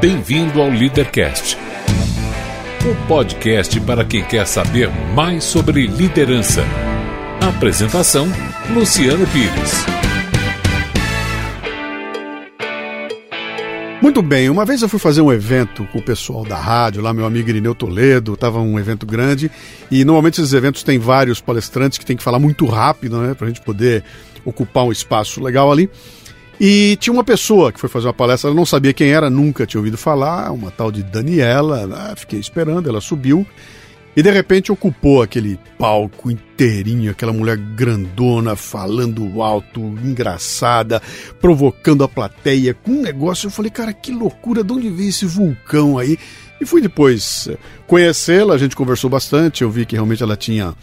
Bem-vindo ao Leadercast, o podcast para quem quer saber mais sobre liderança. Apresentação: Luciano Pires. Muito bem, uma vez eu fui fazer um evento com o pessoal da rádio, lá meu amigo Irineu Toledo, estava um evento grande e normalmente esses eventos têm vários palestrantes que tem que falar muito rápido, né, para a gente poder ocupar um espaço legal ali. E tinha uma pessoa que foi fazer uma palestra, ela não sabia quem era, nunca tinha ouvido falar, uma tal de Daniela. Né? Fiquei esperando, ela subiu e de repente ocupou aquele palco inteirinho, aquela mulher grandona, falando alto, engraçada, provocando a plateia com um negócio. Eu falei, cara, que loucura, de onde veio esse vulcão aí? E fui depois eh, conhecê-la, a gente conversou bastante, eu vi que realmente ela tinha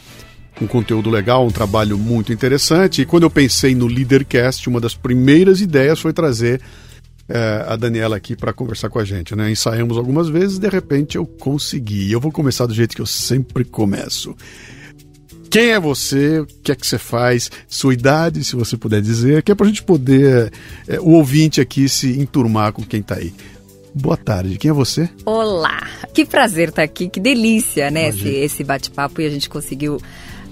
um conteúdo legal, um trabalho muito interessante. E quando eu pensei no Leadercast, uma das primeiras ideias foi trazer é, a Daniela aqui para conversar com a gente. Né? Ensaiamos algumas vezes, de repente eu consegui. Eu vou começar do jeito que eu sempre começo. Quem é você? O que é que você faz? Sua idade, se você puder dizer, que é para a gente poder, é, o ouvinte aqui, se enturmar com quem está aí. Boa tarde, quem é você? Olá, que prazer estar aqui, que delícia, né? Esse, esse bate-papo e a gente conseguiu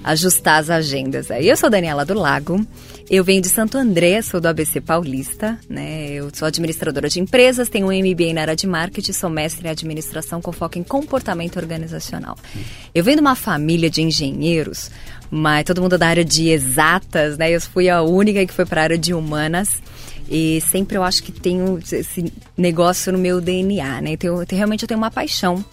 ajustar as agendas. Eu sou Daniela do Lago, eu venho de Santo André, sou do ABC Paulista, né? Eu sou administradora de empresas, tenho um MBA na área de marketing, sou mestre em administração com foco em comportamento organizacional. Eu venho de uma família de engenheiros, mas todo mundo da área de exatas, né? Eu fui a única que foi para a área de humanas. E sempre eu acho que tenho esse negócio no meu DNA, né? Então, eu, realmente eu tenho uma paixão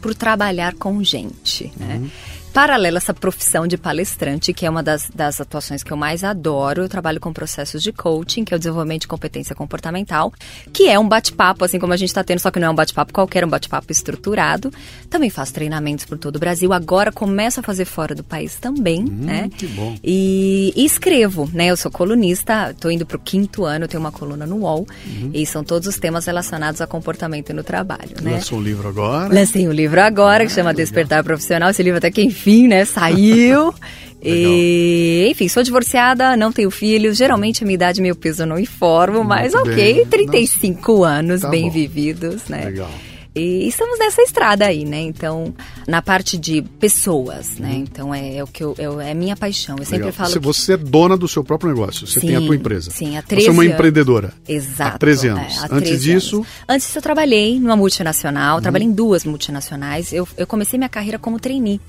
por trabalhar com gente, né? Uhum paralelo a essa profissão de palestrante, que é uma das, das atuações que eu mais adoro, eu trabalho com processos de coaching, que é o desenvolvimento de competência comportamental, que é um bate-papo, assim como a gente está tendo, só que não é um bate-papo qualquer, é um bate-papo estruturado. Também faço treinamentos por todo o Brasil. Agora começo a fazer fora do país também, hum, né? Que bom. E, e, escrevo, né? Eu sou colunista, estou indo para o quinto ano, tenho uma coluna no UOL, uhum. e são todos os temas relacionados a comportamento no trabalho, né? Lançou um livro agora? Lancei um livro agora, ah, que chama legal. Despertar Profissional. Esse livro até que enfim né? Saiu. e, enfim, sou divorciada, não tenho filhos. Geralmente a minha idade e meu peso eu não informo, mas ok, bem. 35 Nossa. anos tá bem bom. vividos, né? Legal. E estamos nessa estrada aí, né? Então, na parte de pessoas, né? Uhum. Então é, é, o que eu, é, é minha paixão. Eu sempre falo. Você, que... você, é dona do seu próprio negócio, você sim, tem a tua empresa. Sim, há 13 Você é uma empreendedora. Exato. Há 13 anos. É, há 13 Antes disso. Anos. Antes disso, eu trabalhei numa multinacional, uhum. trabalhei em duas multinacionais. Eu, eu comecei minha carreira como trainee.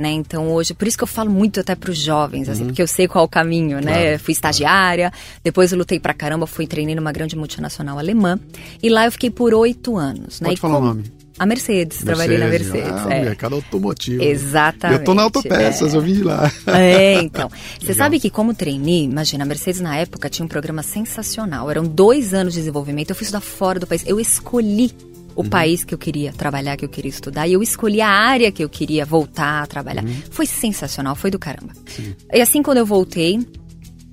Né? Então hoje, por isso que eu falo muito até para os jovens, assim, uhum. porque eu sei qual é o caminho, né? Claro, fui estagiária, claro. depois eu lutei pra caramba, fui treinei numa grande multinacional alemã e lá eu fiquei por oito anos. Pode né? falar o nome. A Mercedes, Mercedes, trabalhei na Mercedes. Ah, é. mercado automotivo. Exatamente. Eu tô na Autopeças, é. eu vim de lá. É, então. Você sabe que como trainee, imagina, a Mercedes na época tinha um programa sensacional. Eram dois anos de desenvolvimento, eu fui estudar fora do país. Eu escolhi o uhum. país que eu queria trabalhar, que eu queria estudar, e eu escolhi a área que eu queria voltar a trabalhar. Uhum. Foi sensacional, foi do caramba. Sim. E assim, quando eu voltei,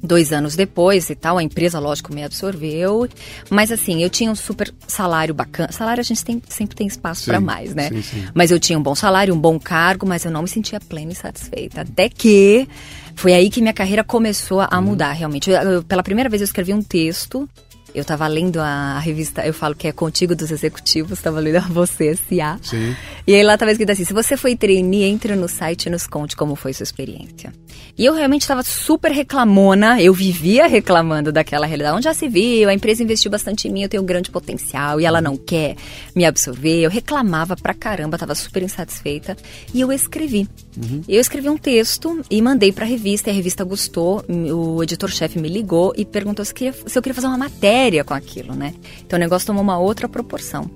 dois anos depois e tal, a empresa, lógico, me absorveu. Mas assim, eu tinha um super salário bacana. Salário a gente tem, sempre tem espaço para mais, né? Sim, sim. Mas eu tinha um bom salário, um bom cargo, mas eu não me sentia plena e satisfeita. Até que foi aí que minha carreira começou a uhum. mudar, realmente. Eu, eu, pela primeira vez eu escrevi um texto eu estava lendo a revista, eu falo que é Contigo dos Executivos, estava lendo a Você S.A. Sim. E aí lá estava escrito assim, se você foi trainee, entre no site e nos conte como foi sua experiência. E eu realmente estava super reclamona, eu vivia reclamando daquela realidade. Onde já se viu, a empresa investiu bastante em mim, eu tenho um grande potencial e ela não quer me absorver. Eu reclamava pra caramba, estava super insatisfeita. E eu escrevi. Uhum. Eu escrevi um texto e mandei pra revista, e a revista gostou. O editor-chefe me ligou e perguntou se, queria, se eu queria fazer uma matéria com aquilo, né? Então o negócio tomou uma outra proporção.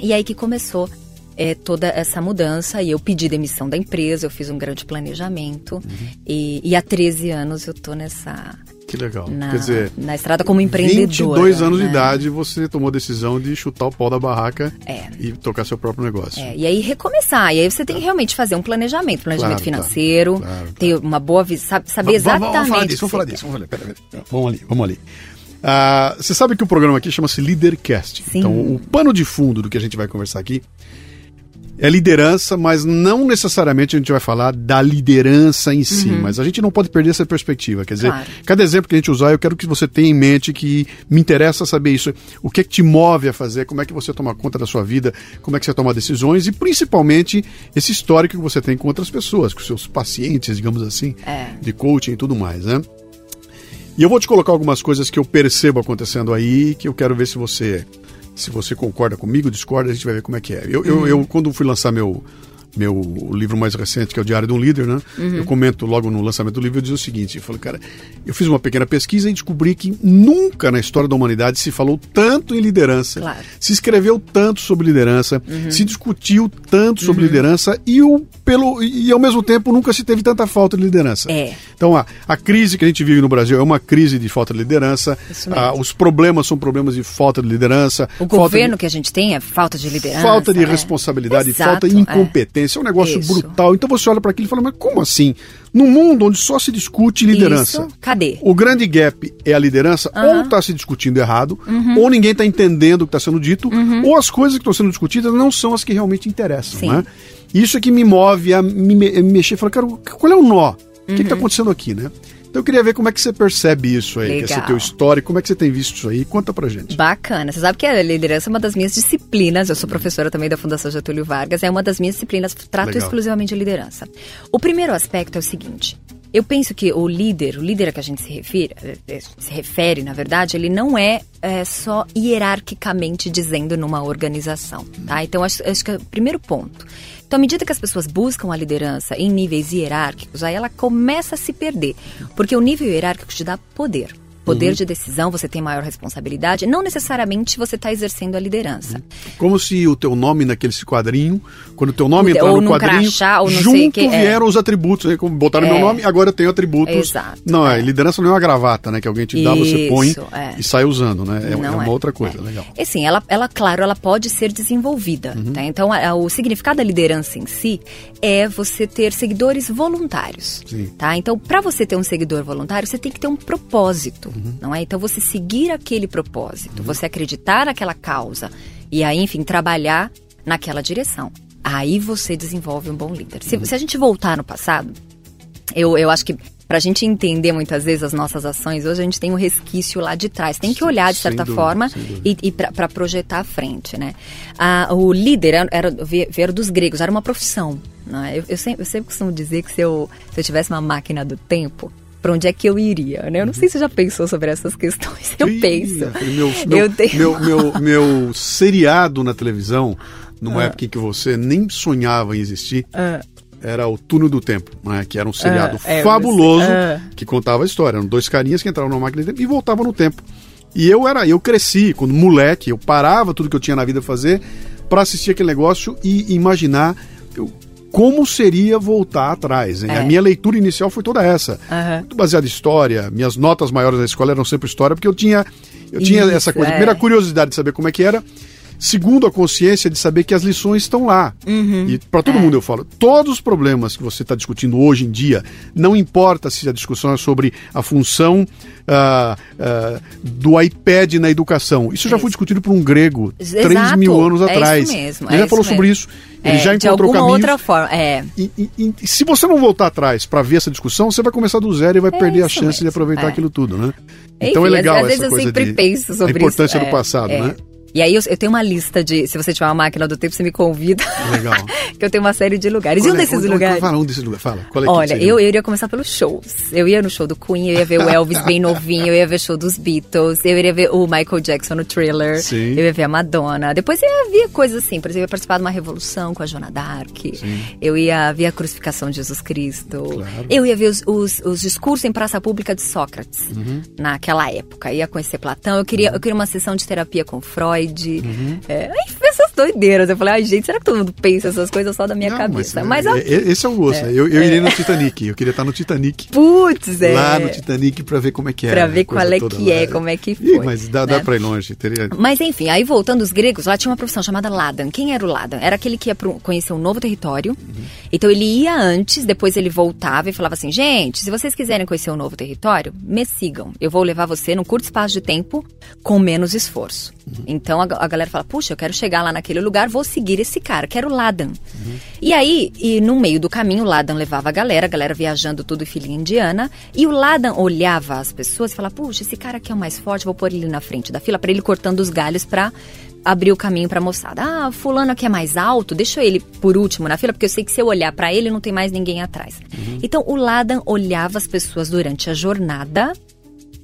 E aí que começou é, toda essa mudança e eu pedi demissão da empresa, eu fiz um grande planejamento uhum. e, e há 13 anos eu tô nessa que legal. Na, Quer dizer, na estrada como empreendedora. 22 anos né? de idade, você tomou a decisão de chutar o pau da barraca é. e tocar seu próprio negócio. É. E aí recomeçar. E aí você tem que realmente fazer um planejamento, planejamento claro, financeiro, claro, claro, ter uma boa visão, saber exatamente. Vamos, falar disso, vamos falar disso. Vamos, pera, pera, vamos ali, vamos ali. Uh, você sabe que o programa aqui chama-se Leadercast. Sim. Então, o pano de fundo do que a gente vai conversar aqui é liderança, mas não necessariamente a gente vai falar da liderança em si, uhum. mas a gente não pode perder essa perspectiva. Quer dizer, claro. cada exemplo que a gente usar, eu quero que você tenha em mente que me interessa saber isso. O que é que te move a fazer, como é que você toma conta da sua vida, como é que você toma decisões e principalmente esse histórico que você tem com outras pessoas, com seus pacientes, digamos assim, é. de coaching e tudo mais, né? E eu vou te colocar algumas coisas que eu percebo acontecendo aí, que eu quero ver se você se você concorda comigo, discorda, a gente vai ver como é que é. Eu, eu, eu quando fui lançar meu, meu livro mais recente, que é o Diário de um Líder, né? Uhum. Eu comento logo no lançamento do livro, eu diz o seguinte, eu falei, cara, eu fiz uma pequena pesquisa e descobri que nunca na história da humanidade se falou tanto em liderança, claro. se escreveu tanto sobre liderança, uhum. se discutiu tanto sobre uhum. liderança e, o, pelo, e ao mesmo tempo nunca se teve tanta falta de liderança. É. Então a, a crise que a gente vive no Brasil é uma crise de falta de liderança, ah, os problemas são problemas de falta de liderança. O governo de, que a gente tem é falta de liderança. Falta de né? responsabilidade, Exato, falta de é. incompetência. É é um negócio Isso. brutal. Então você olha para aquilo e fala, mas como assim? Num mundo onde só se discute liderança. Isso. Cadê? O grande gap é a liderança, uhum. ou está se discutindo errado, uhum. ou ninguém está entendendo o que está sendo dito, uhum. ou as coisas que estão sendo discutidas não são as que realmente interessam. Sim. Né? Isso é que me move a me, me mexer e falar, cara, qual é o nó? O que está uhum. acontecendo aqui, né? Então eu queria ver como é que você percebe isso aí, Legal. que esse teu história, como é que você tem visto isso aí? Conta pra gente. Bacana. Você sabe que a liderança é uma das minhas disciplinas, eu sou professora também da Fundação Getúlio Vargas, é uma das minhas disciplinas, trato Legal. exclusivamente de liderança. O primeiro aspecto é o seguinte, eu penso que o líder, o líder a que a gente se refere, eh, se refere, na verdade, ele não é, é só hierarquicamente dizendo numa organização, tá? Então, acho, acho que é o primeiro ponto. Então, à medida que as pessoas buscam a liderança em níveis hierárquicos, aí ela começa a se perder. Porque o nível hierárquico te dá poder poder uhum. de decisão, você tem maior responsabilidade. Não necessariamente você está exercendo a liderança. Uhum. Como se o teu nome naquele quadrinho, quando o teu nome entrar no quadrinho, crachá, junto que, é. vieram é. os atributos. Né? Como botaram é. meu nome, agora eu tenho atributos. Exato. Não, é. liderança não é uma gravata, né? Que alguém te dá, Isso, você põe é. e sai usando, né? É, é uma é. outra coisa, legal. E sim, ela, ela, claro, ela pode ser desenvolvida. Uhum. Tá? Então, a, a, o significado da liderança em si é você ter seguidores voluntários. Sim. Tá? Então, para você ter um seguidor voluntário, você tem que ter um propósito, uhum. não é? Então, você seguir aquele propósito, uhum. você acreditar naquela causa e aí, enfim, trabalhar naquela direção. Aí você desenvolve um bom líder. Se, uhum. se a gente voltar no passado, eu, eu acho que para a gente entender muitas vezes as nossas ações, hoje a gente tem um resquício lá de trás. Tem que olhar de certa dúvida, forma e, e para projetar à frente, né? Ah, o líder era, era veio dos gregos, era uma profissão. Né? Eu, eu, sempre, eu sempre costumo dizer que se eu, se eu tivesse uma máquina do tempo, para onde é que eu iria, né? Eu não sei se você já pensou sobre essas questões. Eu Ih, penso. Meu, meu, eu tenho... meu, meu, meu seriado na televisão, numa ah. época em que você nem sonhava em existir, ah. era o Túnel do Tempo, né? que era um seriado ah, é, fabuloso ah. que contava a história. Eram dois carinhas que entravam numa máquina de tempo e voltavam no tempo. E eu era, eu cresci quando moleque, eu parava tudo que eu tinha na vida a fazer para assistir aquele negócio e imaginar eu, como seria voltar atrás. É. A minha leitura inicial foi toda essa. Uhum. Muito baseada em história. Minhas notas maiores da escola eram sempre história, porque eu tinha, eu tinha Isso, essa coisa. É. Primeira curiosidade de saber como é que era. Segundo, a consciência de saber que as lições estão lá. Uhum. E para todo é. mundo eu falo, todos os problemas que você está discutindo hoje em dia, não importa se a discussão é sobre a função uh, uh, do iPad na educação. Isso já foi discutido por um grego Exato. 3 mil anos é atrás. Isso mesmo, Ele já falou sobre isso. Ele é, já encontrou caminhos. outra forma, é. E, e, e, se você não voltar atrás para ver essa discussão, você vai começar do zero e vai é perder a chance mesmo, de aproveitar é. aquilo tudo, né? Então é Enfim, é legal às, às essa coisa de a importância isso, do passado, né? E aí eu, eu, tenho uma lista de. Se você tiver uma máquina do tempo, você me convida. Legal. que eu tenho uma série de lugares. Qual e um é, desses onde, lugares. Fala um desses lugares. Fala. Qual é Olha, eu, eu iria começar pelos shows. Eu ia no show do Queen, eu ia ver o Elvis bem novinho, eu ia ver o show dos Beatles, eu iria ver o Michael Jackson no thriller, Sim. eu ia ver a Madonna. Depois eu ia ver coisas assim, por exemplo, eu ia participar de uma revolução com a Joana Dark. Sim. Eu ia ver a crucificação de Jesus Cristo. Claro. Eu ia ver os, os, os, discursos em praça pública de Sócrates uhum. naquela época. Eu ia conhecer Platão. Eu queria, uhum. eu queria uma sessão de terapia com Freud. Uhum. É, essas doideiras. Eu falei, ai, gente, será que todo mundo pensa essas coisas só da minha Não, cabeça? Mas, mas é, esse é o gosto, é, né? Eu, eu iria no Titanic, eu queria estar no Titanic. Putz, é. Lá no Titanic pra ver como é que é. Pra ver qual é que é, como é que foi. Ih, mas dá, né? dá pra ir longe. Teria... Mas enfim, aí voltando os gregos, lá tinha uma profissão chamada Ladan. Quem era o Ladan? Era aquele que ia conhecer um novo território. Uhum. Então ele ia antes, depois ele voltava e falava assim: gente, se vocês quiserem conhecer um novo território, me sigam. Eu vou levar você num curto espaço de tempo com menos esforço. Uhum. Então a, a galera fala: puxa, eu quero chegar lá naquele lugar, vou seguir esse cara, que era o Ladan. Uhum. E aí, e no meio do caminho, o Ladan levava a galera, a galera viajando tudo filhinha indiana, e o Ladan olhava as pessoas e falava, puxa, esse cara aqui é o mais forte, vou pôr ele na frente da fila, para ele cortando os galhos para abrir o caminho para a moçada. Ah, fulano aqui é mais alto, deixa ele por último na fila, porque eu sei que se eu olhar para ele não tem mais ninguém atrás. Uhum. Então o Ladan olhava as pessoas durante a jornada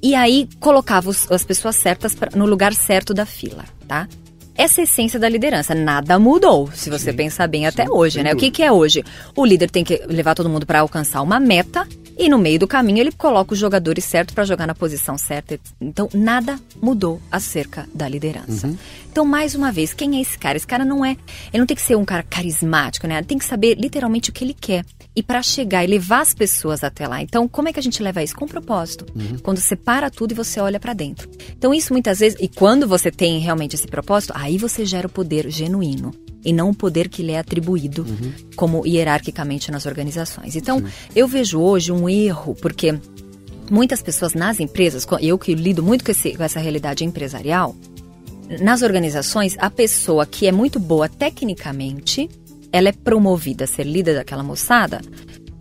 e aí colocava os, as pessoas certas pra, no lugar certo da fila, tá? Essa é a essência da liderança. Nada mudou, se você Sim. pensar bem até hoje, né? O que, que é hoje? O líder tem que levar todo mundo para alcançar uma meta e no meio do caminho ele coloca os jogadores certos para jogar na posição certa. Então nada mudou acerca da liderança. Uhum. Então mais uma vez, quem é esse cara? Esse cara não é, ele não tem que ser um cara carismático, né? Tem que saber literalmente o que ele quer e para chegar e levar as pessoas até lá. Então, como é que a gente leva isso? Com propósito. Uhum. Quando você para tudo e você olha para dentro. Então, isso muitas vezes, e quando você tem realmente esse propósito, aí você gera o poder genuíno e não o poder que lhe é atribuído uhum. como hierarquicamente nas organizações. Então, Sim. eu vejo hoje um erro, porque muitas pessoas nas empresas, eu que lido muito com, esse, com essa realidade empresarial, nas organizações, a pessoa que é muito boa tecnicamente, ela é promovida a ser líder daquela moçada,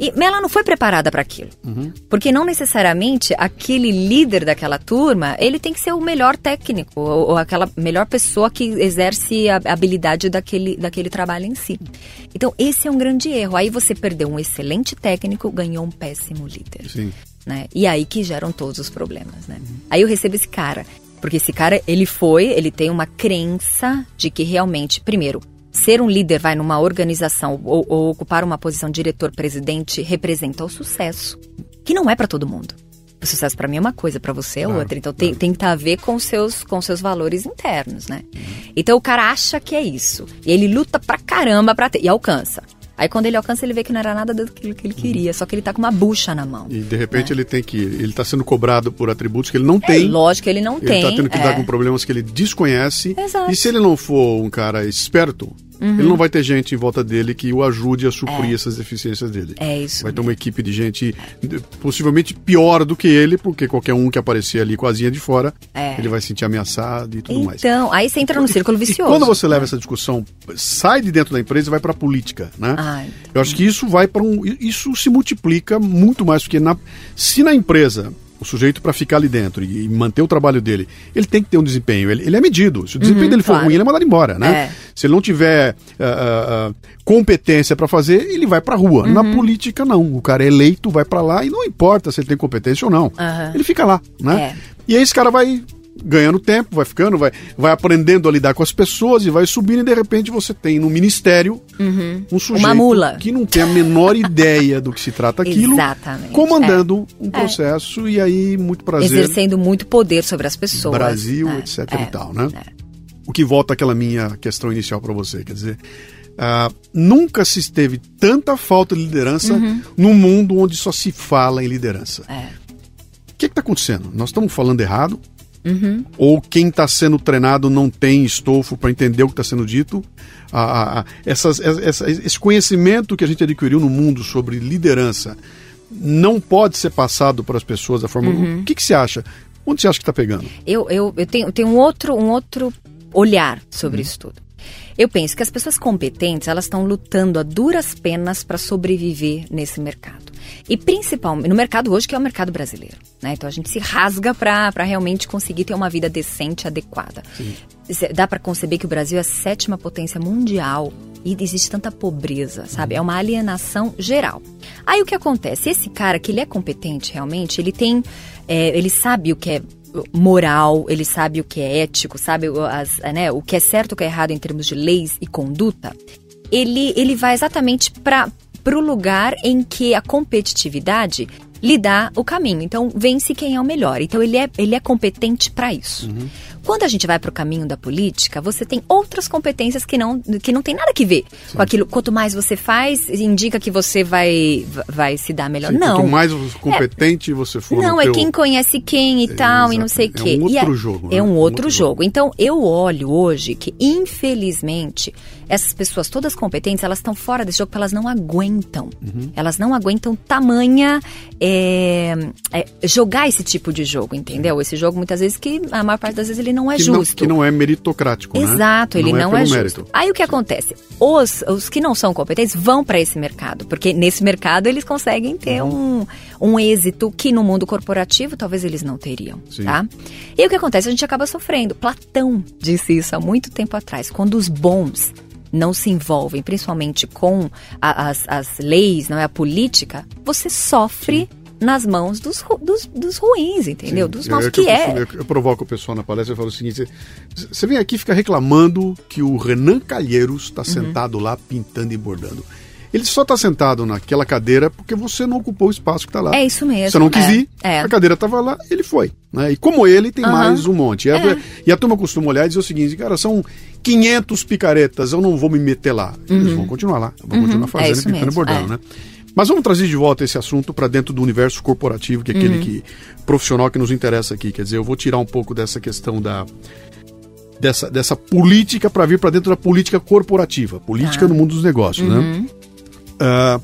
e ela não foi preparada para aquilo. Uhum. Porque não necessariamente aquele líder daquela turma, ele tem que ser o melhor técnico, ou, ou, aquela melhor pessoa que exerce a habilidade daquele, daquele trabalho em si. Então, esse é um grande erro. Aí você perdeu um excelente técnico, ganhou um péssimo líder. Sim. Né? E aí que geram todos os problemas, né? Uhum. Aí eu recebo esse cara. Porque esse cara, ele foi, ele tem uma crença de que realmente, primeiro, ser um líder, vai numa organização ou, ou ocupar uma posição diretor-presidente representa o sucesso, que não é para todo mundo. O sucesso para mim é uma coisa, para você é outra. Então tem, tem que estar tá a ver com seus com seus valores internos, né? Então o cara acha que é isso. E ele luta pra caramba pra ter. E alcança. Aí quando ele alcança, ele vê que não era nada daquilo que ele queria, uhum. só que ele tá com uma bucha na mão. E de repente né? ele tem que. Ele tá sendo cobrado por atributos que ele não é, tem. Lógico que ele não ele tem. Ele tá tendo que é. lidar com problemas que ele desconhece. Exato. E se ele não for um cara esperto, Uhum. Ele não vai ter gente em volta dele que o ajude a suprir é. essas deficiências dele. É isso. Vai ter uma equipe de gente possivelmente pior do que ele, porque qualquer um que aparecer ali com a asinha de fora, é. ele vai se sentir ameaçado e tudo então, mais. Então, aí você entra no círculo vicioso. E quando você leva essa discussão, sai de dentro da empresa e vai para a política, né? Ah, então. Eu acho que isso vai para um. Isso se multiplica muito mais, porque na, se na empresa o sujeito para ficar ali dentro e, manter o trabalho dele, ele tem que ter um desempenho. Ele, ele é medido. Se o desempenho uhum, dele for claro. ruim, ele é mandado embora, né? É. Se ele não tiver uh, uh, competência para fazer, ele vai para rua. Uhum. Na política, não. O cara é eleito, vai para lá e não importa se ele tem competência ou não. Uhum. Ele fica lá, né? É. E aí esse cara vai ganhando tempo, vai ficando, vai, vai aprendendo a lidar com as pessoas e vai subindo e de repente você tem no ministério uhum. um sujeito que não tem a menor ideia do que se trata aquilo, Exatamente. comandando é. um processo é. e aí muito prazer. Exercendo muito poder sobre as pessoas. Brasil, é. etc e é. tal, né? É. O que volta àquela minha questão inicial para você, quer dizer, Uh, nunca se teve tanta falta de liderança uhum. num mundo onde só se fala em liderança. É. O que está acontecendo? Nós estamos falando errado? Uhum. Ou quem está sendo treinado não tem estofo para entender o que está sendo dito. Ah, ah, essas, essa, esse conhecimento que a gente adquiriu no mundo sobre liderança não pode ser passado para as pessoas da forma. Uhum. O que, que você acha? Onde você acha que está pegando? Eu, eu, eu tenho, tenho um, outro, um outro olhar sobre uhum. isso tudo. Eu penso que as pessoas competentes elas estão lutando a duras penas para sobreviver nesse mercado. E principalmente no mercado hoje, que é o mercado brasileiro. Né? Então a gente se rasga para realmente conseguir ter uma vida decente, adequada. Sim. Dá para conceber que o Brasil é a sétima potência mundial e existe tanta pobreza, sabe? É uma alienação geral. Aí o que acontece? Esse cara que ele é competente realmente, ele tem, é, ele sabe o que é moral, ele sabe o que é ético, sabe as, né, o que é certo, o que é errado em termos de leis e conduta. Ele, ele vai exatamente para o lugar em que a competitividade lhe dá o caminho. Então, vence quem é o melhor. Então, ele é, ele é competente para isso. Uhum. Quando a gente vai para o caminho da política, você tem outras competências que não, que não tem nada que ver Sim. com aquilo. Quanto mais você faz, indica que você vai, vai se dar melhor. Sim, não. Quanto mais competente é, você for. Não, é teu... quem conhece quem e é, tal, e não sei o quê. É um outro é, jogo. Né? É um outro, um outro jogo. jogo. Então, eu olho hoje que, infelizmente, essas pessoas todas competentes, elas estão fora desse jogo porque elas não aguentam. Elas não aguentam tamanha é, é, jogar esse tipo de jogo, entendeu? Esse jogo, muitas vezes, que a maior parte das vezes ele não é que justo. Não, que não é meritocrático, né? Exato, ele não, não é, é, justo. mérito. Aí o que acontece? Os, os que não são competentes vão para esse mercado, porque nesse mercado eles conseguem ter Uhum. um, um êxito que no mundo corporativo talvez eles não teriam, Sim. tá? E o que acontece? A gente acaba sofrendo. Platão disse isso há muito tempo atrás. Quando os bons não se envolvem, principalmente com a- as, as leis, não é a política, você sofre nas mãos dos, dos, dos ruins, entendeu? Dos Eu- maus eu, que eu, é. eu, eu provoco o pessoal na palestra e falo o seguinte: você- você vem aqui e fica reclamando que o Renan Calheiros está Uhum. sentado lá pintando e bordando. Ele só está sentado naquela cadeira porque você não ocupou o espaço que está lá. É isso mesmo, Você não quis é, ir, é. a cadeira estava lá, ele foi. Né? E como ele, tem Aham. mais um monte. E a, É. e a turma costuma olhar e dizer o seguinte: cara, são 500 picaretas, eu não vou me meter lá. Eles vão continuar lá, vão continuar fazendo, Uhum. isso pintando e bordando, é. né? Mas vamos trazer de volta esse assunto para dentro do universo corporativo, que é Uhum. aquele que profissional que nos interessa aqui. Quer dizer, eu vou tirar um pouco dessa questão da dessa, dessa política para vir para dentro da política corporativa, política Tá. no mundo dos negócios, Uhum. né? Ah,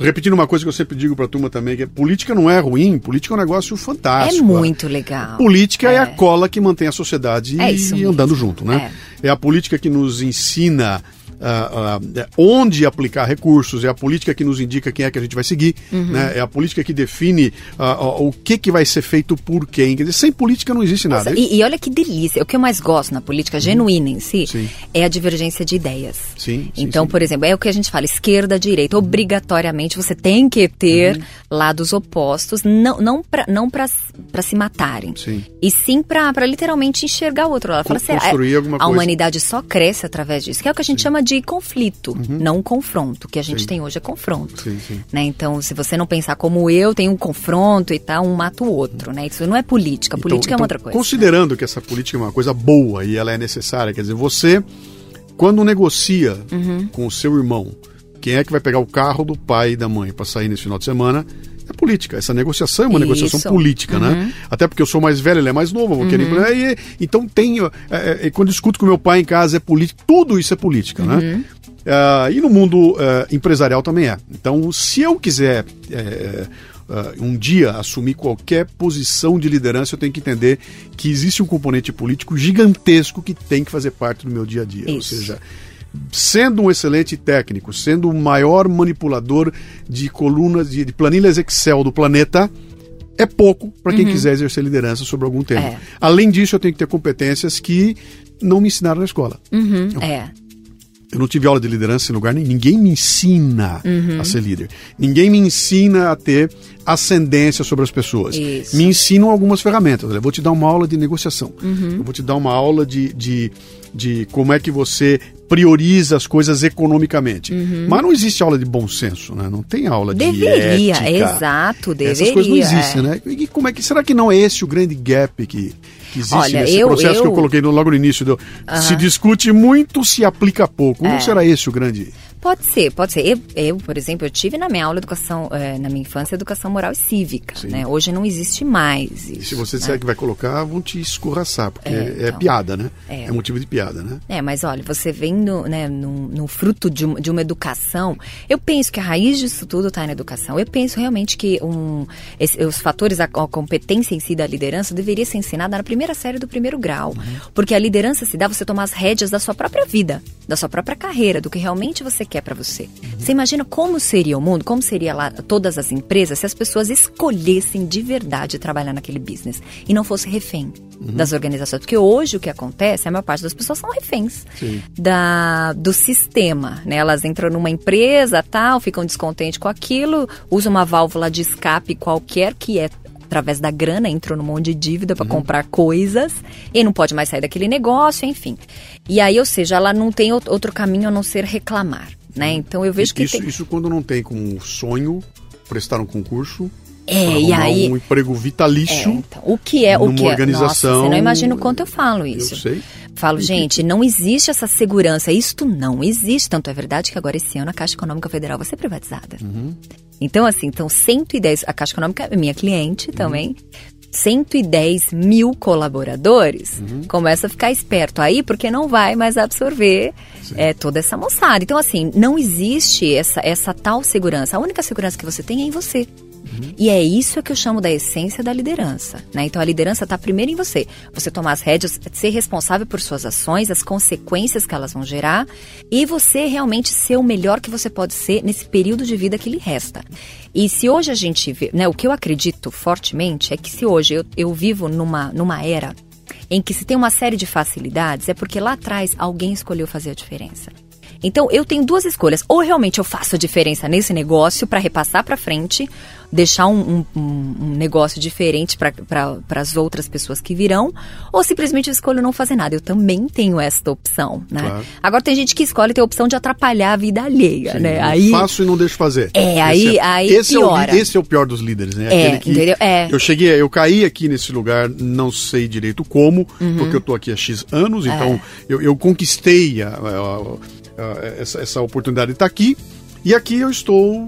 repetindo uma coisa que eu sempre digo para a turma também, que é política não é ruim, política é um negócio É fantástico. muito legal. Política é. É. a cola que mantém a sociedade É andando junto, né? É. a política que nos ensina ah, ah, onde aplicar recursos, é a política que nos indica quem é que a gente vai seguir, Uhum. né? É a política que define ah, o que, que vai ser feito por quem. Quer dizer, sem política não existe nada. E, e olha que delícia. O que eu mais gosto na política genuína em si Uhum. Sim. é a divergência de ideias. Sim, sim, Então, sim. por exemplo, é o que a gente fala, esquerda, direita. Obrigatoriamente você tem que ter Uhum. lados opostos, não, não para não pra, pra se matarem. E sim pra literalmente enxergar o outro lado. Fala, será, construir alguma a coisa. humanidade só cresce através disso, que é o que a gente chama de conflito, não confronto. O que a gente Uhum. Sim. tem hoje é confronto. Sim, sim. Né? Então, se você não pensar como eu, tem um confronto e tal, um mata o outro, né? Isso não é política. Então- Política é então, uma outra coisa. Considerando que essa política é uma coisa boa e ela é necessária, quer dizer, você, quando negocia Uhum. com o seu irmão, quem é que vai pegar o carro do pai e da mãe para sair nesse final de semana? É política. Essa negociação é uma Isso. negociação política, Uhum. né? Até porque eu sou mais velho, ele é mais novo, vou querer. E, então tenho. é, é, quando discuto com meu pai em casa é política. Tudo isso é política, Uhum. né? Ah, e no mundo ah, empresarial também é. Então, se eu quiser é, ah, um dia assumir qualquer posição de liderança, eu tenho que entender que existe um componente político gigantesco que tem que fazer parte do meu dia a dia. Ou Isso. seja, sendo um excelente técnico, sendo o maior manipulador de colunas, de, de planilhas Excel do planeta, é pouco para quem quiser exercer liderança sobre algum tema. Uhum. É. Além disso, eu tenho que ter competências que não me ensinaram na escola. Uhum, é. Eu não tive aula de liderança em lugar nenhum. Ninguém me ensina Uhum. a ser líder. Ninguém me ensina a ter ascendência sobre as pessoas. Isso. Me ensinam algumas ferramentas. Eu vou te dar uma aula de negociação. Uhum. Eu vou te dar uma aula de, de, de como é que você prioriza as coisas economicamente. Mas não existe aula de bom senso, né? Não tem aula de Uhum. Deveria, ética. exato, deveria. Essas coisas não existem, é. né? E como é que será que não é esse o grande gap que, que existe Olha, nesse eu- processo que eu eu- coloquei no- logo no início? Do, Se discute muito, se aplica pouco. Não É. será esse o grande? Pode ser, pode ser. Eu, eu, por exemplo, eu tive na minha aula educação, eh, na minha infância, educação moral e cívica. Né? Hoje não existe mais isso. E se você né? disser que vai colocar, vão te escorraçar, porque É, é, então. piada, né? É. É. motivo de piada, né? É, mas olha, você vendo, né, no, no fruto de, um- de uma educação, eu penso que a raiz disso tudo está na educação. Eu penso realmente que um, esse- os fatores, a, a competência em si da liderança deveria ser ensinada na primeira série do primeiro grau. Porque a liderança se dá você tomar as rédeas da sua própria vida, da sua própria carreira, do que realmente você quer para você. Você imagina como seria o mundo, como seria lá todas as empresas se as pessoas escolhessem de verdade trabalhar naquele business e não fosse refém das organizações. Porque hoje o que acontece, a maior parte das pessoas são reféns Sim. da, do sistema, né? Elas entram numa empresa, tal, ficam descontentes com aquilo, usam uma válvula de escape qualquer que é através da grana, entram num monte de dívida Uhum. para comprar coisas e não pode mais sair daquele negócio, enfim. E aí, ou seja, ela não tem out- outro caminho a não ser reclamar, né? Então eu vejo que isso, tem... isso quando não tem como sonho prestar um concurso, É, e aí- um emprego É, vitalício. então, o que é o que é? organização- Nossa, você não imagina o quanto eu falo isso. Eu sei. Falo, gente, não existe essa segurança. Isto não existe. Tanto é verdade que agora esse ano a Caixa Econômica Federal vai ser privatizada. Uhum. Então, assim, então 110, a Caixa Econômica é minha cliente Uhum. Também. 110 mil colaboradores, uhum. começa a ficar esperto aí, porque não vai mais absorver é, toda essa moçada. Então, assim, não existe essa, essa tal segurança. A única segurança que você tem é em você. Uhum. E é isso que eu chamo da essência da liderança. Né? Então a liderança está primeiro em você. Você tomar as rédeas, ser responsável por suas ações, as consequências que elas vão gerar, e você realmente ser o melhor que você pode ser nesse período de vida que lhe resta. E se hoje a gente vê, né, o que eu acredito fortemente é que se hoje eu, eu vivo numa, numa era em que se tem uma série de facilidades, é porque lá atrás alguém escolheu fazer a diferença. Então eu tenho duas escolhas. Ou realmente eu faço a diferença nesse negócio para repassar para frente, deixar um, um, um negócio diferente para as outras pessoas que virão, ou simplesmente eu escolho não fazer nada. Eu também tenho esta opção, né? Claro. Agora tem gente que escolhe ter a opção de atrapalhar a vida alheia, Sim, né? Aí faço e não deixo fazer. É, aí é, aí esse piora. É o, esse é o pior dos líderes, né? É, entendeu? É. Eu cheguei, eu caí aqui nesse lugar, não sei direito como, uhum. porque eu tô aqui há X anos, é. então eu, eu conquistei a, a uh, essa, essa oportunidade de estar aqui. E aqui eu estou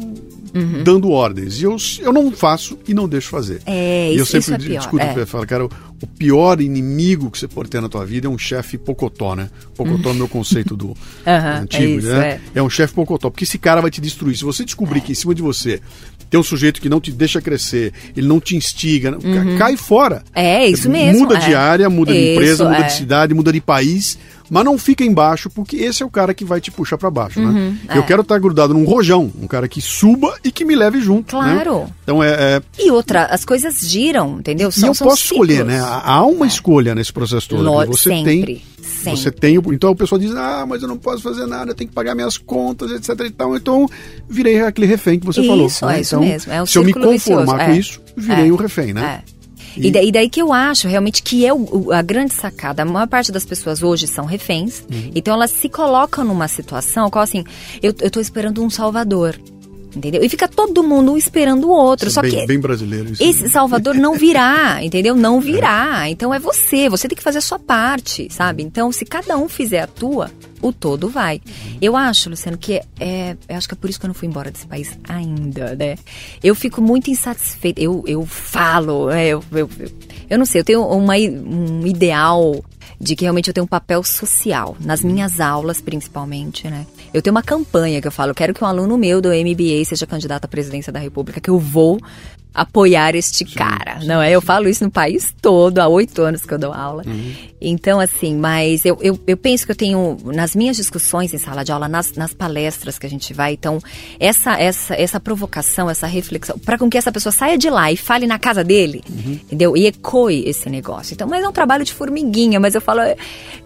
uhum. dando ordens. E eu, eu não faço e não deixo fazer. É, isso, e eu sempre isso é pior, discuto, é. falo, cara, o, o, pior inimigo que você pode ter na tua vida é um chefe pocotó, né? Pocotó uhum. é meu conceito do, uhum, antigo, é isso, né? É. é um chefe pocotó, porque esse cara vai te destruir. Se você descobrir que em cima de você tem um sujeito que não te deixa crescer, ele não te instiga, uhum. cai fora. É, isso mesmo. Muda de é. área, muda de empresa, muda de cidade, muda de país mas não fica embaixo, porque esse é o cara que vai te puxar para baixo, né? uhum, né? É. Eu quero estar grudado num rojão, um cara que suba e que me leve junto. Né? Claro. Né? Então é, é, E outra, as coisas giram, entendeu? São, e eu posso escolher, né? Há uma é. escolha nesse processo todo. Lógico, você sempre. tem. Sempre. Você tem. Então o pessoal diz: ah, mas eu não posso fazer nada, eu tenho que pagar minhas contas, etc e tal. Então virei aquele refém que você isso, falou. Isso, né? é isso então, mesmo. É o se eu me conformar vicioso. com é. isso, virei um refém, né? É. E, daí, daí, que eu acho realmente que é o, a grande sacada. A maior parte das pessoas hoje são reféns. Uhum. Então elas se colocam numa situação qual assim, eu, eu tô esperando um salvador. Entendeu? E fica todo mundo esperando o outro. Isso é só bem, que bem brasileiro isso esse Salvador não virá, entendeu? Não virá. Então é você, você tem que fazer a sua parte, sabe? Então se cada um fizer a tua, o todo vai. Eu acho, Luciano, que é, é acho que é por isso que eu não fui embora desse país ainda, né? Eu fico muito insatisfeita. Eu, eu falo, é, eu, eu, eu não sei, eu tenho uma, um ideal de que realmente eu tenho um papel social, nas minhas aulas principalmente, né? Eu tenho uma campanha que eu falo, quero que um aluno meu do MBA seja candidato à presidência da República, que eu vou apoiar este sim, cara, sim, não é? Eu falo isso no país todo, há oito anos que eu dou aula. Uhum. Então, assim, mas eu, eu, eu, penso que eu tenho, nas minhas discussões em sala de aula, nas, nas palestras que a gente vai, então, essa, essa, essa provocação, essa reflexão, para com que essa pessoa saia de lá e fale na casa dele, uhum. entendeu? E ecoe esse negócio. Então, mas é um trabalho de formiguinha, mas eu falo,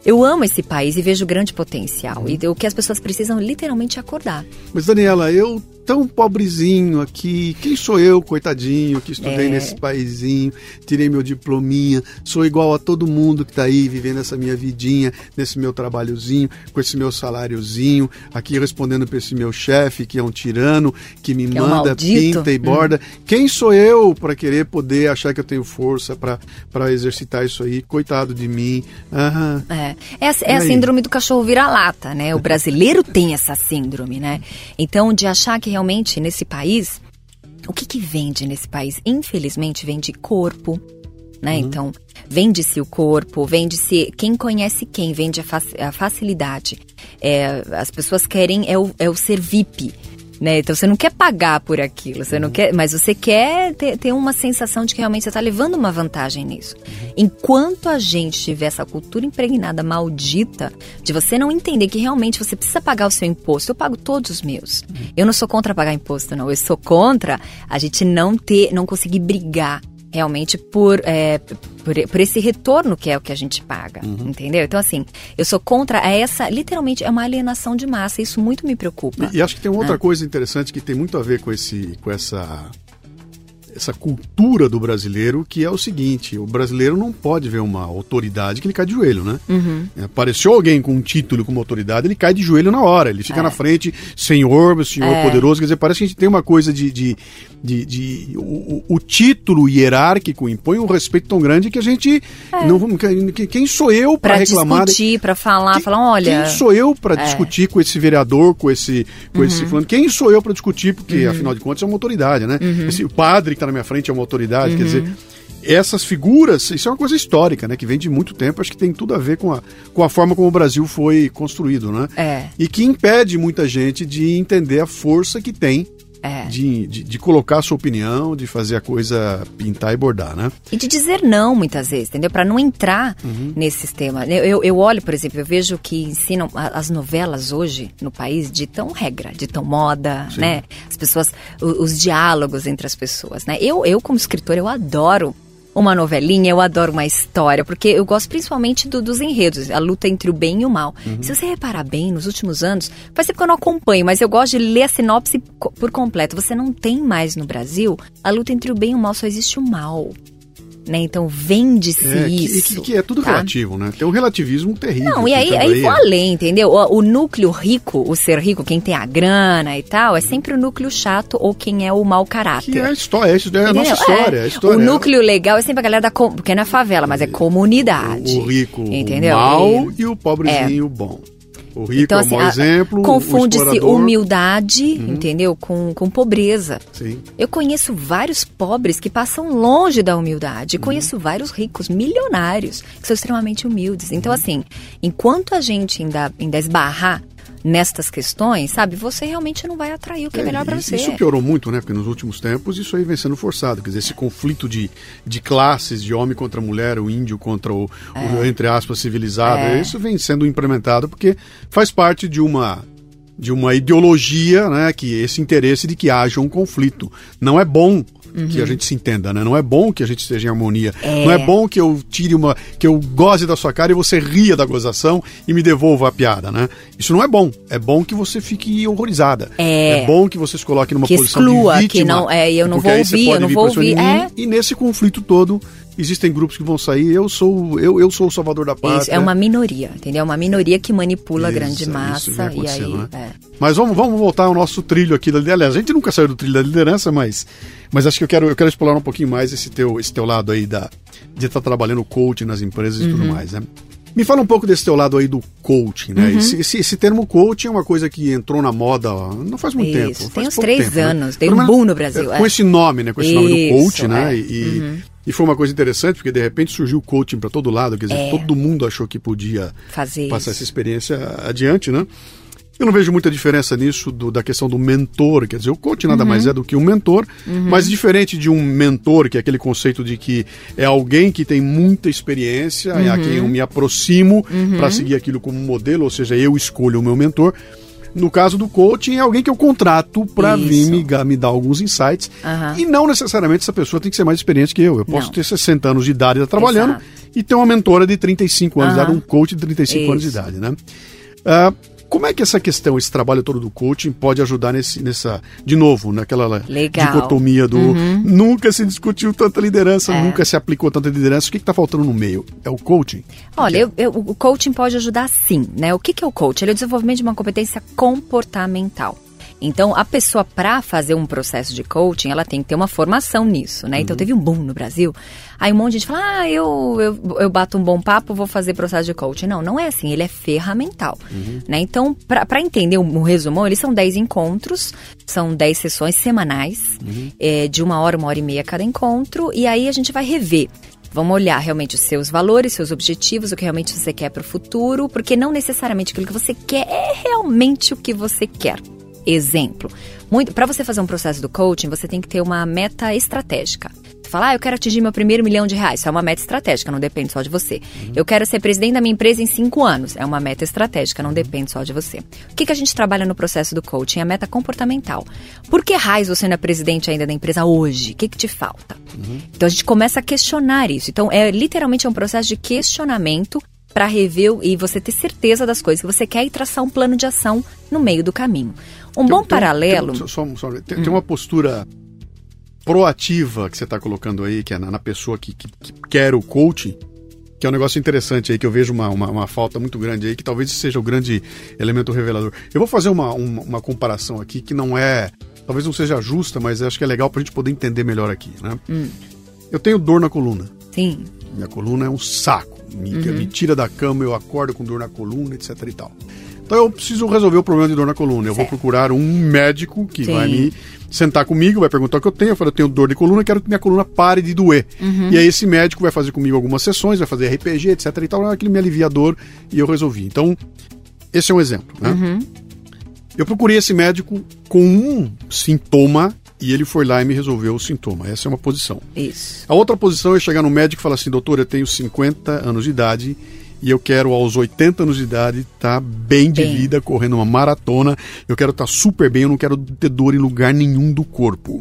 eu amo esse país e vejo grande potencial. Uhum. E o que as pessoas precisam literalmente acordar. Mas, Daniela, eu tão pobrezinho aqui. Quem sou eu, coitadinho, que estudei é. nesse paizinho, tirei meu diplominha, sou igual a todo mundo que está aí vivendo essa minha vidinha, nesse meu trabalhozinho, com esse meu saláriozinho, aqui respondendo para esse meu chefe, que é um tirano, que me que manda, é um pinta e borda. Hum. Quem sou eu para querer poder achar que eu tenho força para exercitar isso aí? Coitado de mim. Aham. É, é, a, é a síndrome do cachorro vira-lata, né? O brasileiro tem essa síndrome, né? Então, de achar que realmente nesse país, o que, que vende nesse país? Infelizmente, vende corpo, né? Uhum. Então, vende-se o corpo, vende-se quem conhece quem, vende a, fac, a facilidade. É, as pessoas querem é o, é o ser VIP. Né? Então você não quer pagar por aquilo, você uhum. não quer, mas você quer ter, ter, uma sensação de que realmente você está levando uma vantagem nisso. Uhum. Enquanto a gente tiver essa cultura impregnada maldita de você não entender que realmente você precisa pagar o seu imposto, eu pago todos os meus. Uhum. Eu não sou contra pagar imposto, não. Eu sou contra a gente não ter, não conseguir brigar realmente por, é, por, por, esse retorno que é o que a gente paga, uhum. entendeu? Então, assim, eu sou contra essa, literalmente, é uma alienação de massa, isso muito me preocupa. E, e acho que tem uma outra ah. coisa interessante que tem muito a ver com, esse, com essa essa cultura do brasileiro que é o seguinte: o brasileiro não pode ver uma autoridade que ele cai de joelho, né? Uhum. É, apareceu alguém com um título como autoridade, ele cai de joelho na hora, ele fica é. na frente, senhor, senhor é. poderoso. Quer dizer, parece que a gente tem uma coisa de. de, de, de o, o, título hierárquico impõe um respeito tão grande que a gente. É. Não, quem sou eu para reclamar? Para discutir, para falar, que, falar, olha. Quem sou eu para é. discutir com esse vereador, com esse, com uhum. esse fulano? Quem sou eu para discutir? Porque, uhum. afinal de contas, é uma autoridade, né? Uhum. Esse, o padre que está na minha frente é uma autoridade, uhum. quer dizer, essas figuras, isso é uma coisa histórica, né? Que vem de muito tempo, acho que tem tudo a ver com a, com a forma como o Brasil foi construído, né? É. E que impede muita gente de entender a força que tem É. de, de, de colocar a sua opinião, de fazer a coisa pintar e bordar, né? E de dizer não, muitas vezes, entendeu? Para não entrar Uhum. nesse sistema. Eu, eu, olho, por exemplo, eu vejo que ensinam as novelas hoje no país ditam regra, ditam moda, né? As pessoas, o- os, diálogos entre as pessoas, né? Eu, eu como escritora, eu adoro uma novelinha, eu adoro uma história, porque eu gosto principalmente do- dos enredos, a luta entre o bem e o mal. Uhum. Se você reparar bem, nos últimos anos, faz tempo que eu não acompanho, mas eu gosto de ler a sinopse por completo. Você não tem mais no Brasil a luta entre o bem e o mal, só existe o mal. Né? Então vende-se É, isso. que, que é tudo tá? relativo, né? Tem um relativismo terrível. Não, e aí, ficando aí vou além, entendeu? O, o núcleo rico, o ser rico, quem tem a grana e tal, é sempre o núcleo chato ou quem é o mau caráter. Que é a história, é, é a nossa Entendeu? história. É. a história o núcleo legal é sempre a galera da. com- Porque não é favela, mas é comunidade. O rico, entendeu? o mal E- e o pobrezinho, o bom. O rico Então, é assim, o mau a- exemplo, confunde-se explorador- Uhum. humildade, entendeu? Com, com pobreza. Sim. Eu conheço vários pobres que passam longe da humildade. Uhum. Conheço vários ricos, milionários, que são extremamente humildes. Então, Uhum. assim, enquanto a gente ainda, ainda esbarrar nestas questões, sabe, você realmente não vai atrair o que é, melhor para você. Isso piorou muito, né? Porque nos últimos tempos isso aí vem sendo forçado. Quer dizer, esse conflito de, de classes, de homem contra mulher, o índio contra o, o, entre aspas, civilizado, É. isso vem sendo implementado porque faz parte de uma de uma ideologia, né, que esse interesse de que haja um conflito. Não é bom que a gente se entenda, né? Não é bom que a gente esteja em harmonia. Uhum. É. Não é bom que eu tire uma, que eu goze da sua cara e você ria da gozação e me devolva a piada, né? Isso não é bom. É bom que você fique horrorizada. É. bom que você se coloque numa Que posição exclua, de que vítima. não- é, eu não vou ouvir, eu não vou ouvir, é. E nesse conflito todo existem grupos que vão sair. Eu sou eu, eu sou o salvador da pátria. Isso, é uma minoria, entendeu? É uma minoria que manipula a Isso, grande isso massa. e aí. né? é. Mas vamos, vamos voltar ao nosso trilho aqui da liderança. Aliás, a gente nunca saiu do trilho da liderança, mas, mas acho que eu quero, eu quero explorar um pouquinho mais esse teu, esse teu lado aí da, de estar trabalhando coaching nas empresas e tudo Uhum. mais, né? Me fala um pouco desse teu lado aí do coaching, né? Uhum. Esse, esse, esse termo coaching é uma coisa que entrou na moda ó, não faz muito Isso, tempo. tem faz uns pouco três tempo, né? anos, tem Pelo um boom no Brasil, Com é. esse nome, né? Com esse nome do Isso, coaching, né? é. E, e- e foi uma coisa interessante, porque de repente surgiu o coaching para todo lado, quer dizer, É. todo mundo achou que podia Fazer passar isso. essa experiência adiante, né? Eu não vejo muita diferença nisso do- da questão do mentor, quer dizer, o coach nada Uhum. mais é do que um mentor, mas diferente de um mentor, que é aquele conceito de que é alguém que tem muita experiência, é a Uhum. quem eu me aproximo para seguir aquilo como modelo, ou seja, eu escolho o meu mentor. No caso do coaching, é alguém que eu contrato para Isso. vir me, me dar alguns insights. Aham. E não necessariamente essa pessoa tem que ser mais experiente que eu. Eu posso Não. ter 60 anos de idade trabalhando Exato. e ter uma mentora de 35 anos de idade, um coach de 35 anos de Isso. idade, né? Ah, como é que essa questão, esse trabalho todo do coaching pode ajudar nesse, nessa, de novo, naquela Legal. Uhum. dicotomia do nunca se discutiu tanta liderança, nunca se aplicou tanta liderança, o que está faltando no meio? É o coaching? Olha, eu- eu- o coaching pode ajudar sim, né? O que, que é o coaching? Ele é o desenvolvimento de uma competência comportamental. Então, a pessoa, para fazer um processo de coaching, ela tem que ter uma formação nisso, né? Então, teve um boom no Brasil. Aí um monte de gente fala, ah, eu, eu, eu bato um bom papo, vou fazer processo de coaching. Não, não é assim, ele é ferramental, né? Então, para entender um, um resumão, eles são 10 encontros, são 10 sessões semanais, é, de uma hora, uma hora e meia cada encontro, e aí a gente vai rever Vamos olhar realmente os seus valores, seus objetivos, o que realmente você quer para o futuro, porque não necessariamente aquilo que você quer é realmente o que você quer. Exemplo, para você fazer um processo do coaching, você tem que ter uma meta estratégica. Você fala, ah, eu quero atingir meu primeiro milhão de reais. Isso é uma meta estratégica, não depende só de você. Eu quero ser presidente da minha empresa em cinco anos. É uma meta estratégica, não depende só de você. O que, que a gente trabalha no processo do coaching? A meta comportamental. Por que raiz você não é presidente ainda da empresa hoje? O que, que te falta? Então a gente começa a questionar isso. Então é literalmente é um processo de questionamento para rever e você ter certeza das coisas que você quer e traçar um plano de ação no meio do caminho. Um bom Tem- paralelo. Tem, só- só- tem- tem uma postura proativa que você está colocando aí, que é na, na pessoa que, que- que quer o coaching, que é um negócio interessante aí, que eu vejo uma, uma, uma falta muito grande aí, que talvez seja o grande elemento revelador. Eu vou fazer uma, uma, uma comparação aqui que não é. Talvez não seja justa, mas acho que é legal para a gente poder entender melhor aqui. Né? Eu tenho dor na coluna. Sim. Minha coluna é um saco. Me, me tira da cama, eu acordo com dor na coluna, etc e tal. Então eu preciso resolver o problema de dor na coluna. Eu vou Certo. procurar um médico que Sim. vai me sentar comigo, vai perguntar o que eu tenho. Eu falo, eu tenho dor de coluna, quero que minha coluna pare de doer. Uhum. E aí esse médico vai fazer comigo algumas sessões, vai fazer RPG, etc e tal, aquilo me alivia a dor e eu resolvi. Então, esse é um exemplo, né? Uhum. Eu procurei esse médico com um sintoma e ele foi lá e me resolveu o sintoma. Essa é uma posição. Isso. A outra posição é chegar no médico e falar assim, doutor, eu tenho 50 anos de idade e eu quero aos 80 anos de idade estar bem de Bem. vida, correndo uma maratona. Eu quero estar super bem, eu não quero ter dor em lugar nenhum do corpo.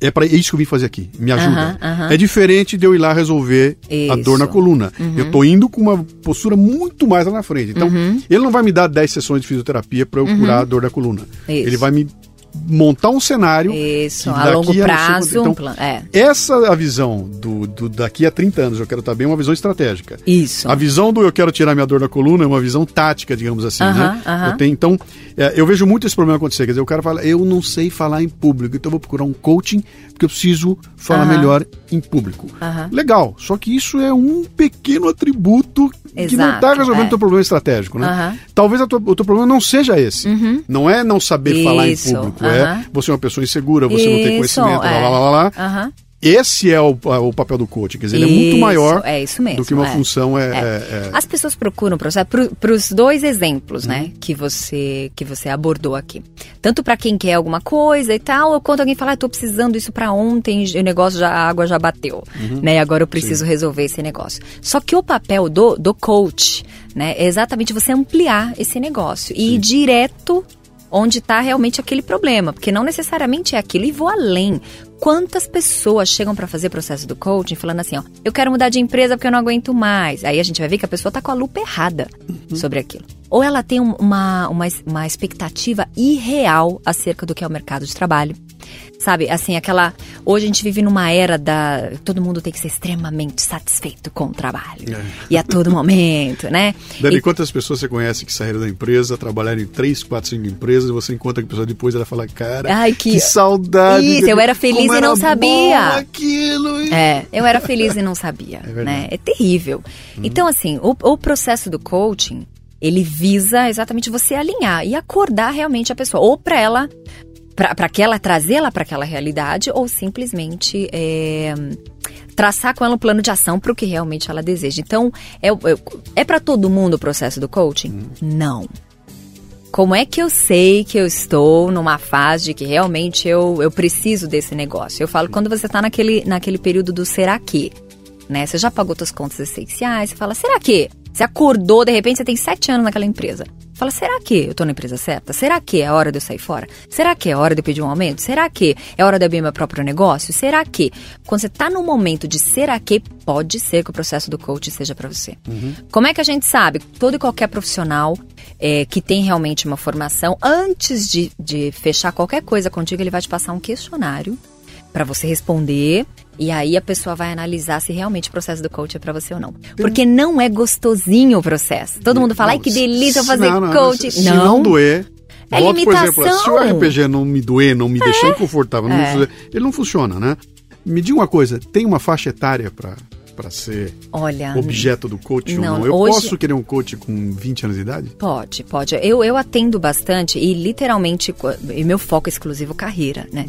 É para isso que eu vim fazer aqui. Me ajuda. Aham, aham. É diferente de eu ir lá resolver a dor na Isso. coluna. Eu tô indo com uma postura muito mais lá na frente. Então, Uhum. ele não vai me dar 10 sessões de fisioterapia para eu curar a dor da coluna. Isso. Ele vai me montar um cenário Isso, a longo prazo, quanto- então, um plano. É. essa é a visão do, do daqui a 30 anos, eu quero estar bem, é uma visão estratégica. Isso. A visão do eu quero tirar minha dor da coluna é uma visão tática, digamos assim, Aham, né? aham. Eu tenho, então, é, eu vejo muito esse problema acontecer. Quer dizer, o cara fala, eu não sei falar em público, então eu vou procurar um coaching porque eu preciso falar melhor em público. Legal, só que isso é um pequeno atributo que não está Exato, resolvendo o é. teu problema estratégico, né? Talvez tua- o teu problema não seja esse. Não é não saber falar em Uhum. Isso, público, é você é uma pessoa insegura, você não tem Isso, conhecimento, é. lá, lá, lá, lá. Esse é o, o papel do coach, quer dizer, ele é muito Isso, maior é isso mesmo, do que uma é. função é, É. é- é- As pessoas procuram para os dois exemplos, Uhum. né, que você que você abordou aqui. Tanto para quem quer alguma coisa e tal, ou quando alguém fala, ah, tô precisando isso para ontem, o negócio já a água já bateu, Uhum. né? Agora eu preciso resolver esse negócio. Só que o papel do do coach, né, é exatamente você ampliar esse negócio e ir direto onde está realmente aquele problema, porque não necessariamente é aquilo. E vou além. Quantas pessoas chegam para fazer processo do coaching falando assim, ó, eu quero mudar de empresa porque eu não aguento mais. Aí a gente vai ver que a pessoa tá com a lupa errada sobre aquilo. Ou ela tem um- uma, uma, uma expectativa irreal acerca do que é o mercado de trabalho. Sabe, assim, aquela. Hoje a gente vive numa era da. Todo mundo tem que ser extremamente satisfeito com o trabalho. É. E a todo momento, né? Dani, E- quantas pessoas você conhece que saíram da empresa, trabalharam em três, quatro, cinco empresas, e você encontra que a pessoa depois ela fala, cara, Ai, que- saudade. Isso, eu era feliz e não sabia. aquilo. É, eu era feliz e não sabia, É verdade. Né? É terrível. Então, assim, o, o processo do coaching, ele visa exatamente você alinhar e acordar realmente a pessoa. Ou para ela, para que ela trazê-la para aquela realidade, ou simplesmente é, traçar com ela um plano de ação para o que realmente ela deseja. Então, é, é, é para todo mundo o processo do coaching? Uhum. Não. Como é que eu sei que eu estou numa fase de que realmente eu, eu preciso desse negócio? Eu falo, quando você está naquele, naquele período do será que, né? Você já pagou suas contas essenciais, você fala, será que? Você acordou, de repente você tem sete anos naquela empresa. Fala, será que eu tô na empresa certa? Será que é a hora de eu sair fora? Será que é a hora de eu pedir um aumento? Será que é hora de abrir meu próprio negócio? Será que? Quando você tá no momento de será que, pode ser que o processo do coach seja para você. Como é que a gente sabe? Todo e qualquer profissional é, que tem realmente uma formação, antes de, de fechar qualquer coisa contigo, ele vai te passar um questionário para você responder. E aí a pessoa vai analisar se realmente o processo do coach é para você ou não. Porque não é gostosinho o processo. Todo mundo fala, ai que delícia fazer não, não, coach. Se, se não doer. É volto, por exemplo, se o limitação. É. RPG não me doer, não me deixar inconfortável, não me fazer- ele não funciona, né? Me diga uma coisa, tem uma faixa etária pra para ser Olha, objeto do coach ou não, não? Eu hoje- posso querer um coach com 20 anos de idade? Pode, pode. Eu, eu atendo bastante e literalmente, e meu foco é exclusivo carreira, né?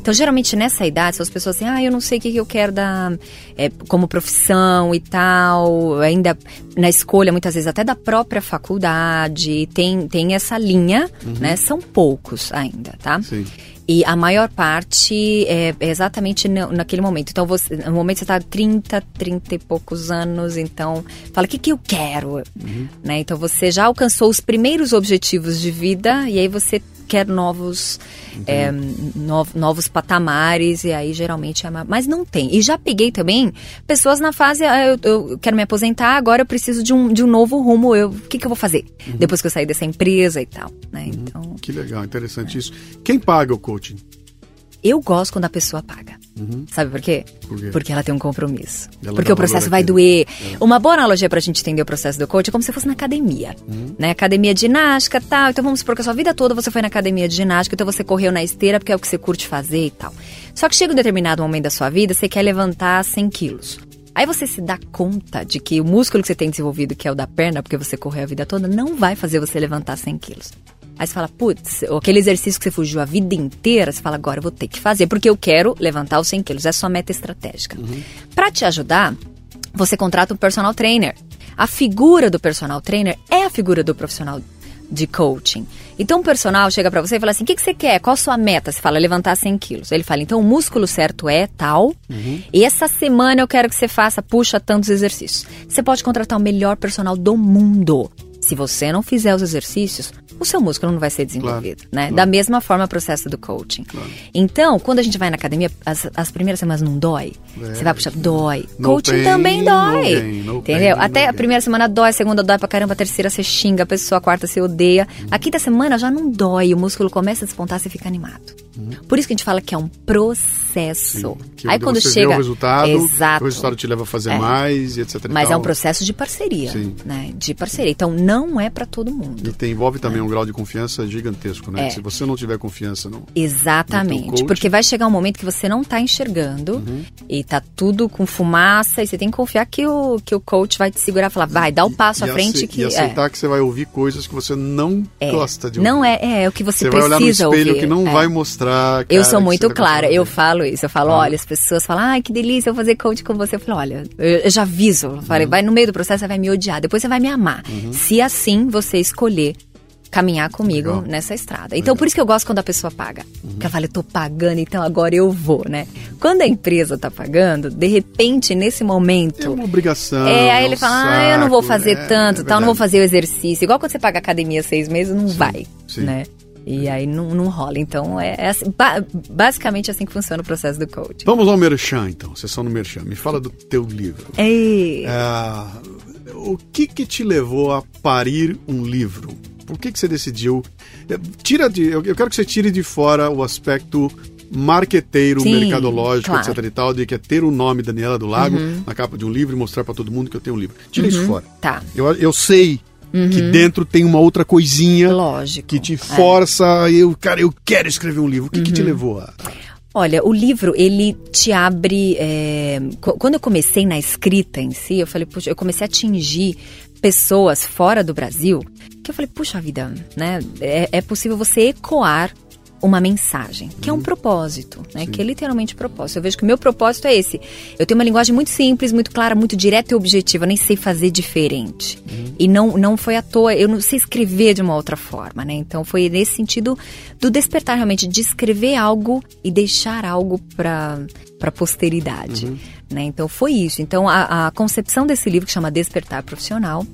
Então, geralmente nessa idade, são as pessoas assim, ah, eu não sei o que, que eu quero dar é, como profissão e tal, ainda na escolha, muitas vezes, até da própria faculdade, tem, tem essa linha, né? São poucos ainda, tá? Sim. E a maior parte é é exatamente naquele momento. Então, você, no momento você está 30, 30 e poucos anos, então fala, o que, que eu quero? Né? Então, você já alcançou os primeiros objetivos de vida e aí você quer novos, é, no- novos patamares e aí geralmente é... ma- Mas não tem. E já peguei também pessoas na fase, ah, eu, eu quero me aposentar, agora eu preciso de um, de um novo rumo, eu, o que, que eu vou fazer? Depois que eu sair dessa empresa e tal, né? Então... Que legal, interessante isso. Quem paga o coaching? Eu gosto quando a pessoa paga. Sabe por quê? Por quê? Porque ela tem um compromisso. Ela Porque o processo vai doer. Uma boa analogia pra gente entender o processo do coach é como se fosse na academia. Né? Academia de ginástica tal. Então vamos supor que a sua vida toda você foi na academia de ginástica, então você correu na esteira porque é o que você curte fazer e tal. Só que chega um determinado momento da sua vida, você quer levantar 100 quilos. Aí você se dá conta de que o músculo que você tem desenvolvido, que é o da perna, porque você correu a vida toda, não vai fazer você levantar 100 quilos. Aí você fala, putz, aquele exercício que você fugiu a vida inteira, você fala, agora eu vou ter que fazer, porque eu quero levantar os 100 quilos. É sua meta estratégica. Uhum. Para te ajudar, você contrata um personal trainer. A figura do personal trainer é a figura do profissional de coaching. Então o personal chega para você e fala assim: o que, que você quer? Qual a sua meta? Você fala levantar 100 quilos. Ele fala: então o músculo certo é tal. Uhum. E essa semana eu quero que você faça, puxa tantos exercícios. Você pode contratar o melhor personal do mundo. Se você não fizer os exercícios, o seu músculo não vai ser desenvolvido, claro, né? Claro. Da mesma forma o processo do coaching. Claro. Então, quando a gente vai na academia, as, as primeiras semanas não dói. É. Você vai puxar, dói. No coaching pain, também dói. No gain, no entendeu? Pain, Até a primeira semana dói, a segunda dói pra caramba, a terceira você xinga, a pessoa, a quarta você odeia. Hum. A quinta semana já não dói, o músculo começa a despontar, você fica animado. Hum. Por isso que a gente fala que é um processo. Sim, Aí quando chega. o resultado, exato, o resultado te leva a fazer é. mais etc. Mas é um processo de parceria. Sim. Né? De parceria. Então não é para todo mundo. E tem, envolve também é. um grau de confiança gigantesco, né? É. Se você não tiver confiança no. Exatamente. No coach, porque vai chegar um momento que você não está enxergando uhum. e tá tudo com fumaça e você tem que confiar que o, que o coach vai te segurar e falar, vai, dá o um passo e, à frente. que, e aceitar é. que você vai ouvir coisas que você não é. gosta de ouvir. Não é, é, é o que você, você precisa vai olhar no espelho ouvir. que não é. vai mostrar. eu sou muito tá clara, eu falo isso. Eu falo, ah. olha, as pessoas falam, ai, que delícia eu fazer coach com você. Eu falo, olha, eu, já aviso. Eu falei, uhum. vai no meio do processo, você vai me odiar, depois você vai me amar. Uhum. Se assim você escolher caminhar comigo Legal. nessa estrada. Então, Legal. por isso que eu gosto quando a pessoa paga. Uhum. Que ela fala, eu tô pagando, então agora eu vou, né? Quando a empresa tá pagando, de repente, nesse momento... É uma obrigação. É, aí ele fala, saco, ah, eu não vou fazer é, tanto, é tal, não vou fazer o exercício. Igual quando você paga academia seis meses, não sim, vai, sim. né? E aí não, não rola. Então, é, é assim, ba basicamente assim que funciona o processo do coaching. Vamos ao Merchan, então. Sessão no Merchan. Me fala do teu livro. É, o que que te levou a parir um livro? Por que, que você decidiu? É, tira de, eu quero que você tire de fora o aspecto marqueteiro, Sim, mercadológico, claro. etc e tal, de que é ter o nome Daniela do Lago uhum. na capa de um livro e mostrar para todo mundo que eu tenho um livro. Tira uhum. isso fora. Tá. Eu, eu sei Uhum. que dentro tem uma outra coisinha Lógico, que te força. É. Eu, cara, eu quero escrever um livro. O que, uhum. que te uhum. levou a. Olha, o livro, ele te abre. É... Quando eu comecei na escrita em si, eu falei, puxa, eu comecei a atingir pessoas fora do Brasil, que eu falei, puxa vida, né? É, é possível você ecoar uma mensagem, que é um uhum. propósito, né? Sim. Que é literalmente propósito. Eu vejo que o meu propósito é esse. Eu tenho uma linguagem muito simples, muito clara, muito direta e objetiva. Eu nem sei fazer diferente. Uhum. E não, não foi à toa. Eu não sei escrever de uma outra forma, né? Então foi nesse sentido do despertar realmente, de escrever algo e deixar algo para para posteridade, uhum. né? Então foi isso. Então a, a concepção desse livro que chama Despertar Profissional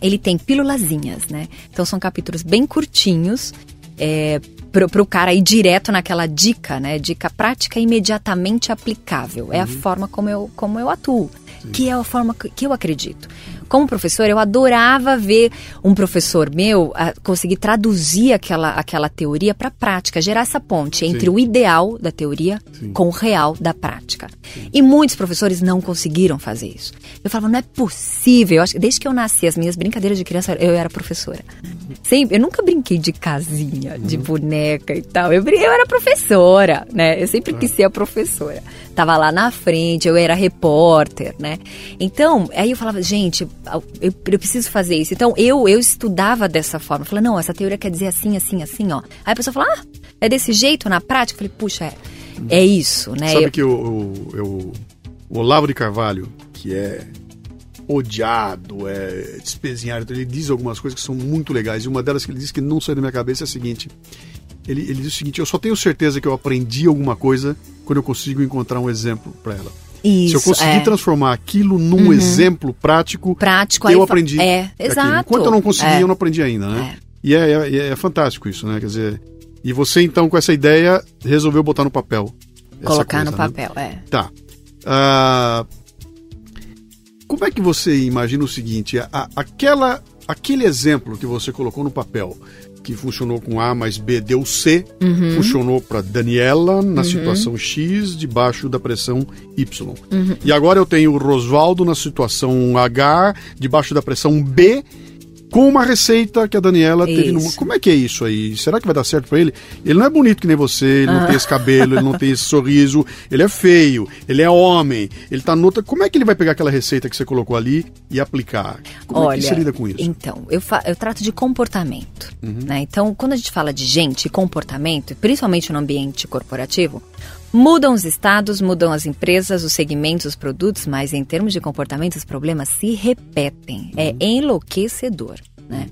ele tem pílulazinhas, né? Então são capítulos bem curtinhos é, para o cara ir direto naquela dica, né? Dica prática imediatamente aplicável. Uhum. É a uhum. forma como eu, como eu atuo, Sim. que é a forma que eu acredito. Como professor, eu adorava ver um professor meu a, conseguir traduzir aquela, aquela teoria para a prática, gerar essa ponte Sim. entre o ideal da teoria Sim. com o real da prática. E muitos professores não conseguiram fazer isso. Eu falava, não é possível. Eu acho, desde que eu nasci, as minhas brincadeiras de criança, eu era professora. Sempre, eu nunca brinquei de casinha, de uhum. boneca e tal. Eu, eu era professora, né? Eu sempre quis ser a professora. Tava lá na frente, eu era repórter, né? Então, aí eu falava, gente, eu, eu preciso fazer isso. Então, eu, eu estudava dessa forma. Eu falei, não, essa teoria quer dizer assim, assim, assim, ó. Aí a pessoa fala, ah, é desse jeito na prática? Eu falei, puxa, é, é isso, né? Sabe eu... que o, o, o, o Olavo de Carvalho, que é odiado, é despezinhado. Ele diz algumas coisas que são muito legais. E uma delas que ele diz que não sai da minha cabeça é a seguinte: ele, ele diz o seguinte, eu só tenho certeza que eu aprendi alguma coisa quando eu consigo encontrar um exemplo para ela. Isso, Se eu conseguir é. transformar aquilo num uhum. exemplo prático, prático eu aprendi. É, exato. Enquanto eu não consegui, é. eu não aprendi ainda, né? É. E é, é, é, fantástico isso, né? Quer dizer, e você então com essa ideia resolveu botar no papel. Colocar coisa, no né? papel, é. Tá. Uh, como é que você imagina o seguinte? A, aquela, aquele exemplo que você colocou no papel, que funcionou com A mais B deu C, uhum. funcionou para Daniela na uhum. situação X, debaixo da pressão Y. Uhum. E agora eu tenho o Rosvaldo na situação H, debaixo da pressão B, com uma receita que a Daniela teve. Numa... Isso. Como é que é isso aí? Será que vai dar certo pra ele? Ele não é bonito que nem você, ele não Ah. tem esse cabelo, ele não tem esse sorriso, ele é feio, ele é homem, ele tá noutra. Como é que ele vai pegar aquela receita que você colocou ali e aplicar? Como é Olha, que você lida com isso? Uhum. então, eu, fa- eu trato de comportamento. né? Então, quando a gente fala de gente e comportamento, principalmente no ambiente corporativo, mudam os estados, mudam as empresas, os segmentos, os produtos, mas em termos de comportamento, os problemas se repetem. É Uhum. enlouquecedor. Né?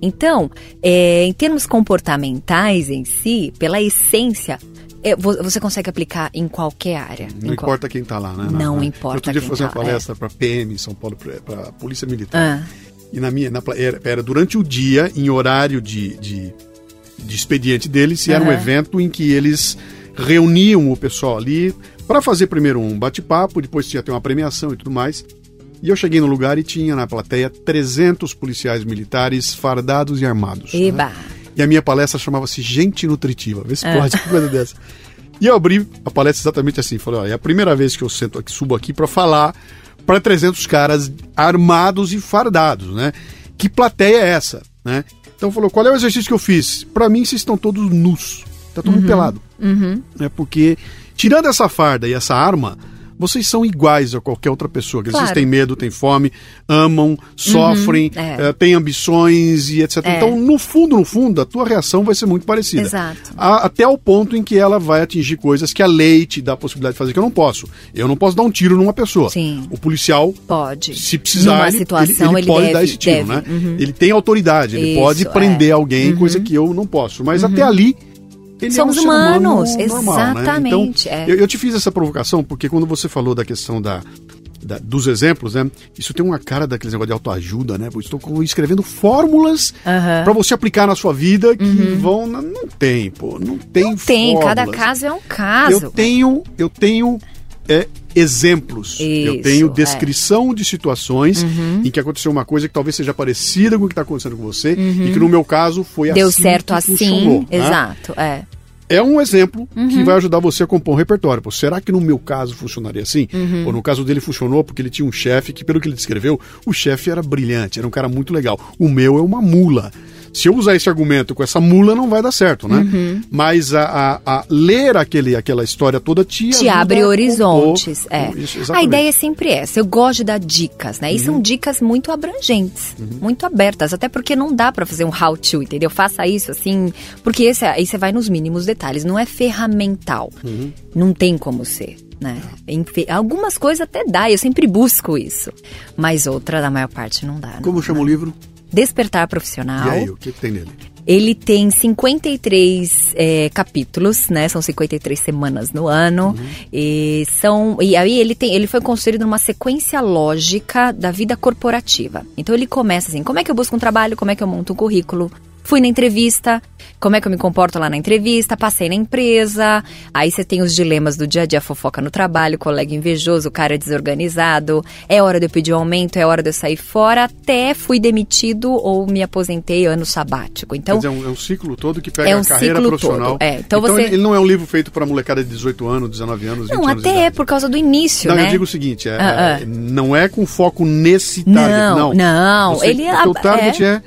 Então, é, em termos comportamentais em si, pela essência, é, vo- você consegue aplicar em qualquer área. Não em qual- importa quem tá lá, né? Não Na- importa Outro dia quem fui fazer uma tá lá, palestra pra PM em São Paulo, pra Polícia Militar. Ah. E na minha, na era, era durante o dia, em horário de, de, de expediente deles, e era um evento em que eles reuniam o pessoal ali para fazer primeiro um bate-papo, depois tinha ter uma premiação e tudo mais. E eu cheguei no lugar e tinha na plateia 300 policiais militares fardados e armados. né? Eba! E a minha palestra chamava-se Gente Nutritiva. Vê se É. pode, que coisa dessa. E eu abri a palestra exatamente assim. Falei, ó, é a primeira vez que eu sento aqui, subo aqui para falar para 300 caras armados e fardados, né? Que plateia é essa, né? Então falou, qual é o exercício que eu fiz? Para mim, vocês estão todos nus. Tá todo mundo pelado. Uhum. Né? Porque, tirando essa farda e essa arma, vocês são iguais a qualquer outra pessoa. Claro. Vocês têm medo, têm fome, amam, sofrem, é. eh, têm ambições e etc. É. Então, no fundo, no fundo, a tua reação vai ser muito parecida. Exato. A- até o ponto em que ela vai atingir coisas que a lei te dá a possibilidade de fazer que eu não posso. Eu não posso dar um tiro numa pessoa. Sim. O policial Pode. se precisar, Numa ele, situação, ele, ele pode deve, dar esse tiro, deve. né? Uhum. Ele tem autoridade, ele Isso, pode prender é. alguém, coisa que eu não posso. Mas até ali. Ele Somos é um ser humano humanos, normal, né? exatamente, Então, é. eu, eu te fiz essa provocação porque quando você falou da questão da, da- dos exemplos, né? Isso tem uma cara daqueles negócio de autoajuda, né? Estou escrevendo fórmulas Aham. pra você aplicar na sua vida que vão. Não, não tem, pô. Não tem Não tem, cada fórmulas. caso é um caso. Eu tenho, eu tenho é, exemplos. eu Isso, tenho é. descrição de situações em que aconteceu uma coisa que talvez seja parecida com o que está acontecendo com você e que no meu caso foi Deu assim. certo que assim, funcionou, né? exato, é. É um exemplo que vai ajudar você a compor um repertório. Pô, será que no meu caso funcionaria assim? Pô, no caso dele funcionou porque ele tinha um chefe que, pelo que ele descreveu, o chefe era brilhante, era um cara muito legal. O meu é uma mula. Se eu usar esse argumento com essa mula, não vai dar certo, né? Mas a, a- a ler aquele, aquela história toda te, Te abre a compor horizontes, é. Isso, a ideia é sempre essa. Eu gosto de dar dicas, né? E são dicas muito abrangentes, muito abertas, até porque não dá pra fazer um how to, entendeu? Faça isso assim, porque esse, aí você vai nos mínimos detalhes, não é ferramental. Não tem como ser. Né? Algumas coisas até dá, eu sempre busco isso. Mas outra, na maior parte, não dá. não. Como chama o livro? Despertar E Profissional. aí, o que, que tem nele? Ele tem 53 é, capítulos, né? São 53 semanas no ano. E são. E aí ele tem. Ele foi construído numa sequência lógica da vida corporativa. Então ele começa assim: como é que eu busco um trabalho? Como é que eu monto um currículo? Fui na entrevista, como é que eu me comporto lá na entrevista, passei na empresa, aí você tem os dilemas do dia a dia, fofoca no trabalho, colega invejoso, cara desorganizado, é hora de eu pedir um aumento, é hora de eu sair fora, até fui demitido ou me aposentei ano sabático. Então, Quer dizer, é um, é um ciclo todo que pega É um a carreira profissional. é. Então você- ele, não é um livro feito para molecada de 18 anos, 19 anos, 20 não, anos de até é por causa do início, Não, né? eu digo o seguinte, é, Ah, é, não é com foco nesse Não, target, não. não, Você, ele é- o target é,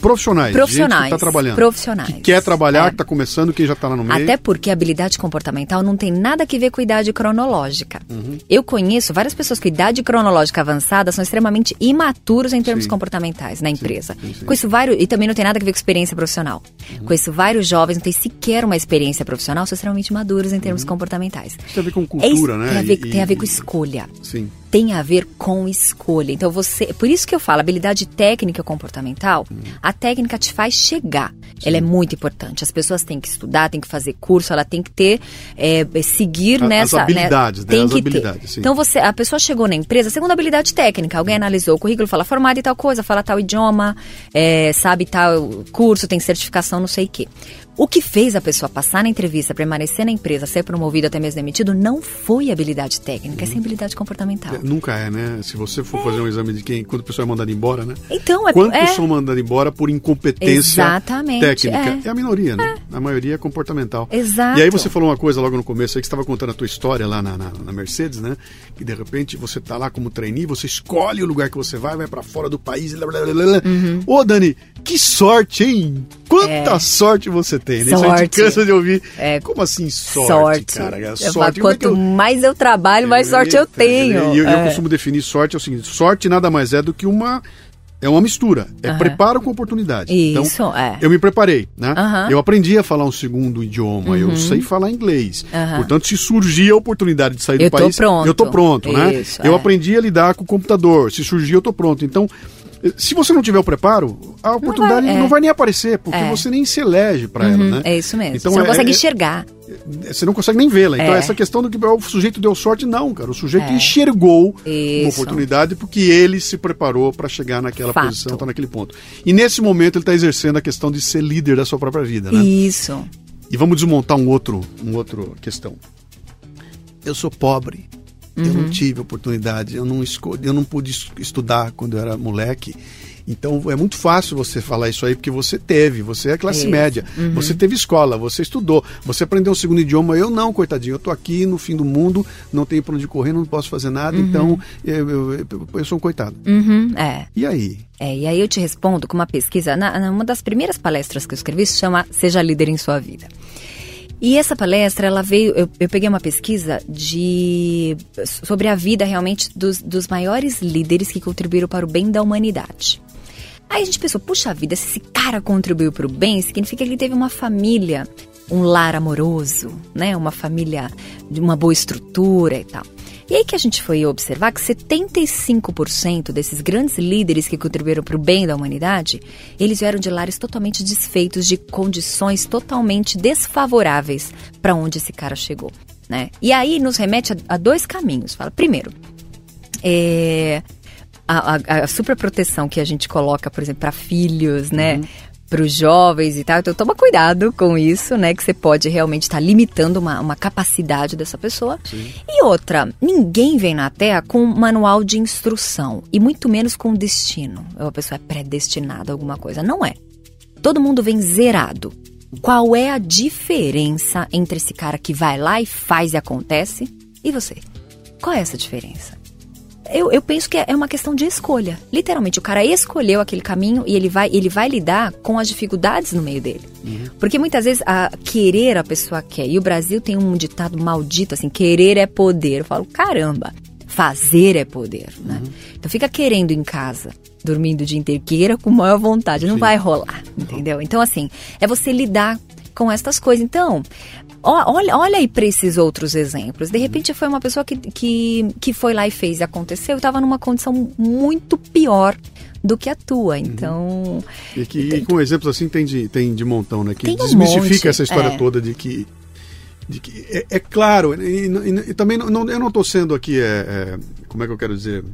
profissionais, Profissionais, gente que tá trabalhando. profissionais. Que quer trabalhar, É. que tá começando, quem já tá lá no meio. Até porque habilidade comportamental não tem nada que ver com idade cronológica. Uhum. Eu conheço várias pessoas com idade cronológica avançada são extremamente imaturos em termos Sim. comportamentais na empresa. sim, sim. Conheço vários, e também não tem nada a ver com experiência profissional. Uhum. Conheço vários jovens, não tem sequer uma experiência profissional, são extremamente maduros em termos comportamentais. Isso tem a ver com É Uhum. cultura, né? Tem a ver, E- tem a ver com escolha Sim. Tem a ver com escolha. Então você, por isso que eu falo, habilidade técnica comportamental, Uhum. a técnica te faz chegar. Ela é muito importante. As pessoas têm que estudar, têm que fazer curso, ela tem que ter, é, seguir A- as nessa, habilidades, né? Tem As que habilidades, ter. sim. Então você, a pessoa chegou na empresa, segunda habilidade técnica, alguém analisou o currículo, fala formado em tal coisa, fala tal idioma, é, sabe tal curso, tem certificação, não sei o quê. O que fez a pessoa passar na entrevista, permanecer na empresa, ser promovido até mesmo demitido, não foi habilidade técnica, uhum. é habilidade comportamental. Nunca é, né? Se você for é. fazer um exame de quem, quando a pessoa é mandada embora, né? Então, é, Quantos é... são mandados embora por incompetência Exatamente, técnica? É. é a minoria, né? É. A maioria é comportamental. Exato. E aí você falou uma coisa logo no começo aí que estava contando a tua história lá na, na, na, Mercedes, né? Que de repente você tá lá como trainee, você escolhe o lugar que você vai, vai para fora do país. Blá, blá, blá, uhum. Ô, Dani, que sorte, hein? Quanta é. sorte você tem, né? Sorte. Isso a gente cansa de ouvir. É. Como assim sorte, sorte. cara? Sorte. Quanto é eu... mais eu trabalho, mais sorte eu tenho. E eu, eu, é. costumo definir sorte é o seguinte: sorte nada mais é do que uma é uma mistura. É uhum. preparo com oportunidade. Isso, então, é. Eu me preparei, né? Uhum. Eu aprendi a falar um segundo idioma, uhum. eu sei falar inglês. Portanto, se surgir a oportunidade de sair eu do país, pronto. eu tô pronto, né? Isso, né? É. Eu aprendi a lidar com o computador. Se surgir, eu tô pronto. Então, se você não tiver o preparo, a oportunidade não vai, é. não vai nem aparecer, porque é. você nem se elege para uhum, ela, né? É isso mesmo. Então, você não é, consegue é, enxergar. Você não consegue nem vê-la. Então, é. essa questão do que o sujeito deu sorte, não, cara. O sujeito é. enxergou isso. uma oportunidade porque ele se preparou para chegar naquela Fato. posição, tá naquele ponto. E nesse momento ele está exercendo a questão de ser líder da sua própria vida, né? Isso. E vamos desmontar um outro, um outro questão. Eu sou pobre. Uhum. Eu não uhum. tive oportunidade, eu não eu não pude estudar quando eu era moleque. Então é muito fácil você falar isso aí porque você teve, você é classe é média, uhum. você teve escola, você estudou, você aprendeu um segundo idioma. Eu não, coitadinho, eu tô aqui no fim do mundo, não tenho para onde correr, não posso fazer nada, uhum. então eu, eu, eu, sou um coitado. Uhum, é. E aí? É, e aí eu te respondo com uma pesquisa, na, uma das primeiras palestras que eu escrevi se chama Seja Líder em Sua Vida. E essa palestra, ela veio. Eu, eu, peguei uma pesquisa de sobre a vida realmente dos, dos maiores líderes que contribuíram para o bem da humanidade. Aí a gente pensou, puxa vida, se esse cara contribuiu para o bem, significa que ele teve uma família, um lar amoroso, né? Uma família de uma boa estrutura e tal. E aí que a gente foi observar que 75% desses grandes líderes que contribuíram para o bem da humanidade, eles vieram de lares totalmente desfeitos, de condições totalmente desfavoráveis para onde esse cara chegou, né? E aí nos remete a, a dois caminhos. Fala, primeiro, é, a, a, a super proteção que a gente coloca, por exemplo, para filhos, né? Uhum para os jovens e tal. Então toma cuidado com isso, né? Que você pode realmente estar tá limitando uma, uma capacidade dessa pessoa. Sim. E outra, ninguém vem na Terra com um manual de instrução e muito menos com destino. A pessoa é predestinada a alguma coisa. Não é. Todo mundo vem zerado. Qual é a diferença entre esse cara que vai lá e faz e acontece e você? Qual é essa diferença? Eu, eu penso que é uma questão de escolha. Literalmente, o cara escolheu aquele caminho e ele vai, ele vai lidar com as dificuldades no meio dele. Uhum. Porque muitas vezes a querer a pessoa quer. E o Brasil tem um ditado maldito assim: querer é poder. Eu falo, caramba, fazer é poder, né? Uhum. Então fica querendo em casa, dormindo o dia inteiro, queira com maior vontade, não Sim. vai rolar, entendeu? Então, assim, é você lidar com estas coisas. Então, Olha, olha aí para esses outros exemplos. De repente foi uma pessoa que, que, que foi lá e fez e aconteceu estava numa condição muito pior do que a tua. Uhum. Então. Uhum. E, que, e com exemplos assim tem de, tem de montão, né? Que desmistifica um essa história é. toda de que. De que é, é claro, e, e, e, também não, eu não estou sendo aqui. É, é, como é que eu quero dizer?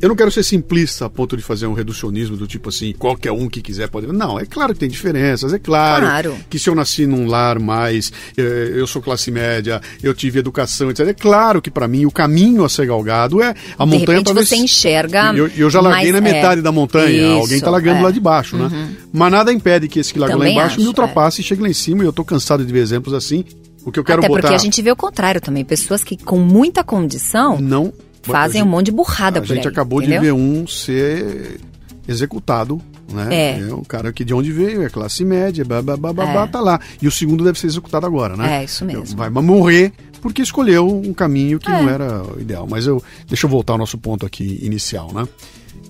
Eu não quero ser simplista a ponto de fazer um reducionismo do tipo assim, qualquer um que quiser pode. Não, é claro que tem diferenças, é claro, claro. que se eu nasci num lar mais, eh, eu sou classe média, eu tive educação, etc. É claro que para mim o caminho a ser galgado é a de montanha para você enxerga. Eu, eu já larguei na metade é... da montanha, Isso, alguém está largando é. lá de baixo, né? Uhum. Mas nada impede que esse que larga lá embaixo acho, me ultrapasse é. e chegue lá em cima. E eu estou cansado de ver exemplos assim. O que eu quero Até botar... porque a gente vê o contrário também, pessoas que com muita condição não fazem gente, um monte de burrada por A gente aí, acabou entendeu? de ver um ser executado, né? É. é. O cara que de onde veio, é classe média, babá, é. tá lá. E o segundo deve ser executado agora, né? É, isso mesmo. Vai morrer porque escolheu um caminho que é. não era ideal. Mas eu deixa eu voltar ao nosso ponto aqui inicial, né?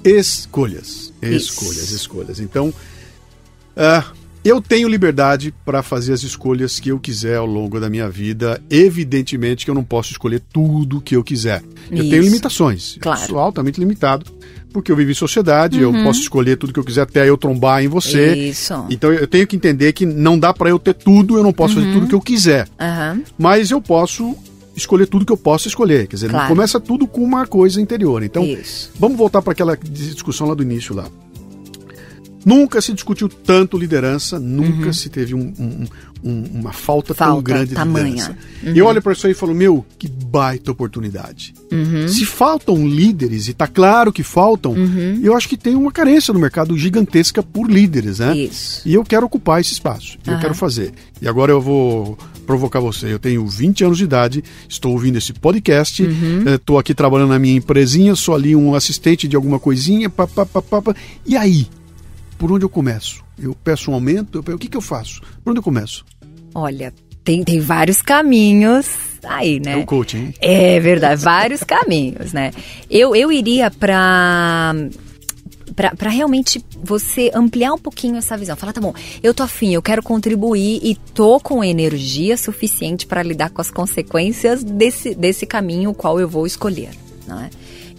Escolhas. Escolhas, Isso. escolhas. Então, uh, eu tenho liberdade para fazer as escolhas que eu quiser ao longo da minha vida. Evidentemente que eu não posso escolher tudo que eu quiser. Eu tenho limitações. Claro. Eu sou altamente limitado porque eu vivo em sociedade, uhum. eu posso escolher tudo que eu quiser até eu trombar em você. Isso. Então eu tenho que entender que não dá para eu ter tudo, eu não posso uhum. fazer tudo que eu quiser. Uhum. Mas eu posso escolher tudo que eu posso escolher. Quer dizer, claro. começa tudo com uma coisa interior. Então, Isso. vamos voltar para aquela discussão lá do início lá. Nunca se discutiu tanto liderança, nunca uhum. se teve um, um, um, uma falta, falta, tão grande tamanha. de liderança. Uhum. E eu olho para isso aí e falo, meu, que baita oportunidade. Uhum. Se faltam líderes, e tá claro que faltam, uhum. eu acho que tem uma carência no mercado gigantesca por líderes, né? Isso. E eu quero ocupar esse espaço, eu quero fazer. E agora eu vou provocar você. Eu tenho 20 anos de idade, estou ouvindo esse podcast, estou uhum. eh, aqui trabalhando na minha empresinha, sou ali um assistente de alguma coisinha, pá, pá, pá, pá, pá. e aí? Por onde eu começo? Eu peço um aumento? Eu, o que, que eu faço? Por onde eu começo? Olha, tem, tem vários caminhos aí, né? É o coaching. É verdade, vários caminhos, né? Eu, eu iria para para realmente você ampliar um pouquinho essa visão. Falar, tá bom, eu tô afim, eu quero contribuir e tô com energia suficiente para lidar com as consequências desse, desse caminho qual eu vou escolher, não é?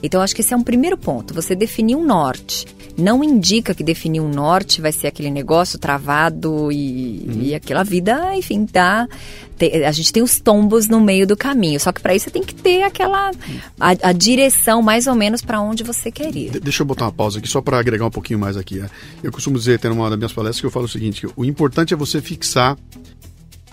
Então, acho que esse é um primeiro ponto, você definir um norte não indica que definir um norte vai ser aquele negócio travado e, uhum. e aquela vida, enfim, tá. a gente tem os tombos no meio do caminho. Só que para isso você tem que ter aquela. a, a direção mais ou menos para onde você quer ir. De, deixa eu botar uma pausa aqui, só para agregar um pouquinho mais aqui. Né? Eu costumo dizer, tem uma das minhas palestras que eu falo o seguinte: o importante é você fixar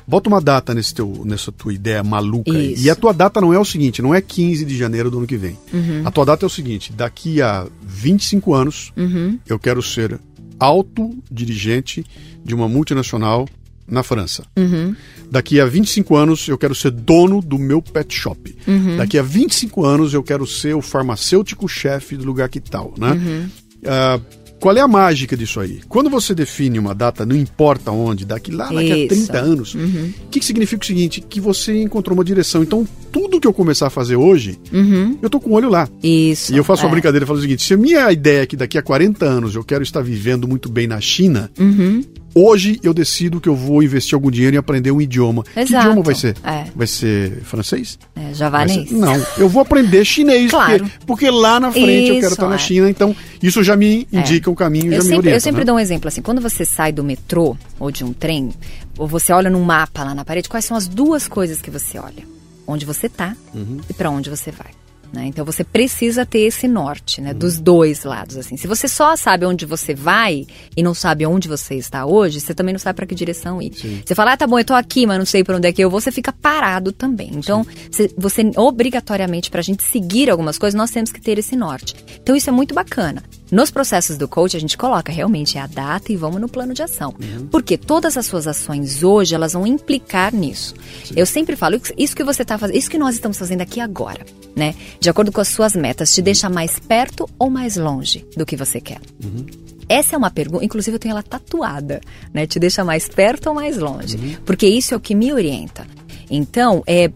Bota uma data nesse teu, nessa tua ideia maluca aí. E a tua data não é o seguinte, não é 15 de janeiro do ano que vem. Uhum. A tua data é o seguinte, daqui a 25 anos, uhum. eu quero ser alto dirigente de uma multinacional na França. Uhum. Daqui a 25 anos eu quero ser dono do meu pet shop. Uhum. Daqui a 25 anos eu quero ser o farmacêutico-chefe do lugar que tal, né? Uh, qual é a mágica disso aí? Quando você define uma data, não importa onde, daqui lá, daqui Isso. a 30 anos, o uhum. que, que significa o seguinte? Que você encontrou uma direção. Então, tudo que eu começar a fazer hoje, uhum. eu tô com o olho lá. Isso. E eu faço é. uma brincadeira e falo o seguinte: se a minha ideia é que daqui a 40 anos eu quero estar vivendo muito bem na China, uhum. Hoje eu decido que eu vou investir algum dinheiro em aprender um idioma. Exato. Que idioma vai ser? É. Vai ser francês? É, javanês? Ser... Não, eu vou aprender chinês, claro. porque, porque lá na frente isso, eu quero estar na é. China, então isso já me é. indica um caminho, eu já sempre, me orienta. Eu sempre né? dou um exemplo assim, quando você sai do metrô ou de um trem, ou você olha num mapa lá na parede, quais são as duas coisas que você olha? Onde você está uhum. e para onde você vai. Né? Então você precisa ter esse norte, né? Dos dois lados, assim. Se você só sabe onde você vai e não sabe onde você está hoje, você também não sabe para que direção ir. Sim. Você fala, ah, tá bom, eu tô aqui, mas não sei para onde é que eu vou, você fica parado também. Então, você, você, obrigatoriamente, para a gente seguir algumas coisas, nós temos que ter esse norte. Então, isso é muito bacana. Nos processos do coach, a gente coloca realmente a data e vamos no plano de ação. Uhum. Porque todas as suas ações hoje, elas vão implicar nisso. Sim. Eu sempre falo, isso que você está fazendo, isso que nós estamos fazendo aqui agora, né? De acordo com as suas metas, te deixa mais perto ou mais longe do que você quer? Uhum. Essa é uma pergunta, inclusive eu tenho ela tatuada, né? Te deixa mais perto ou mais longe? Uhum. Porque isso é o que me orienta. Então, é,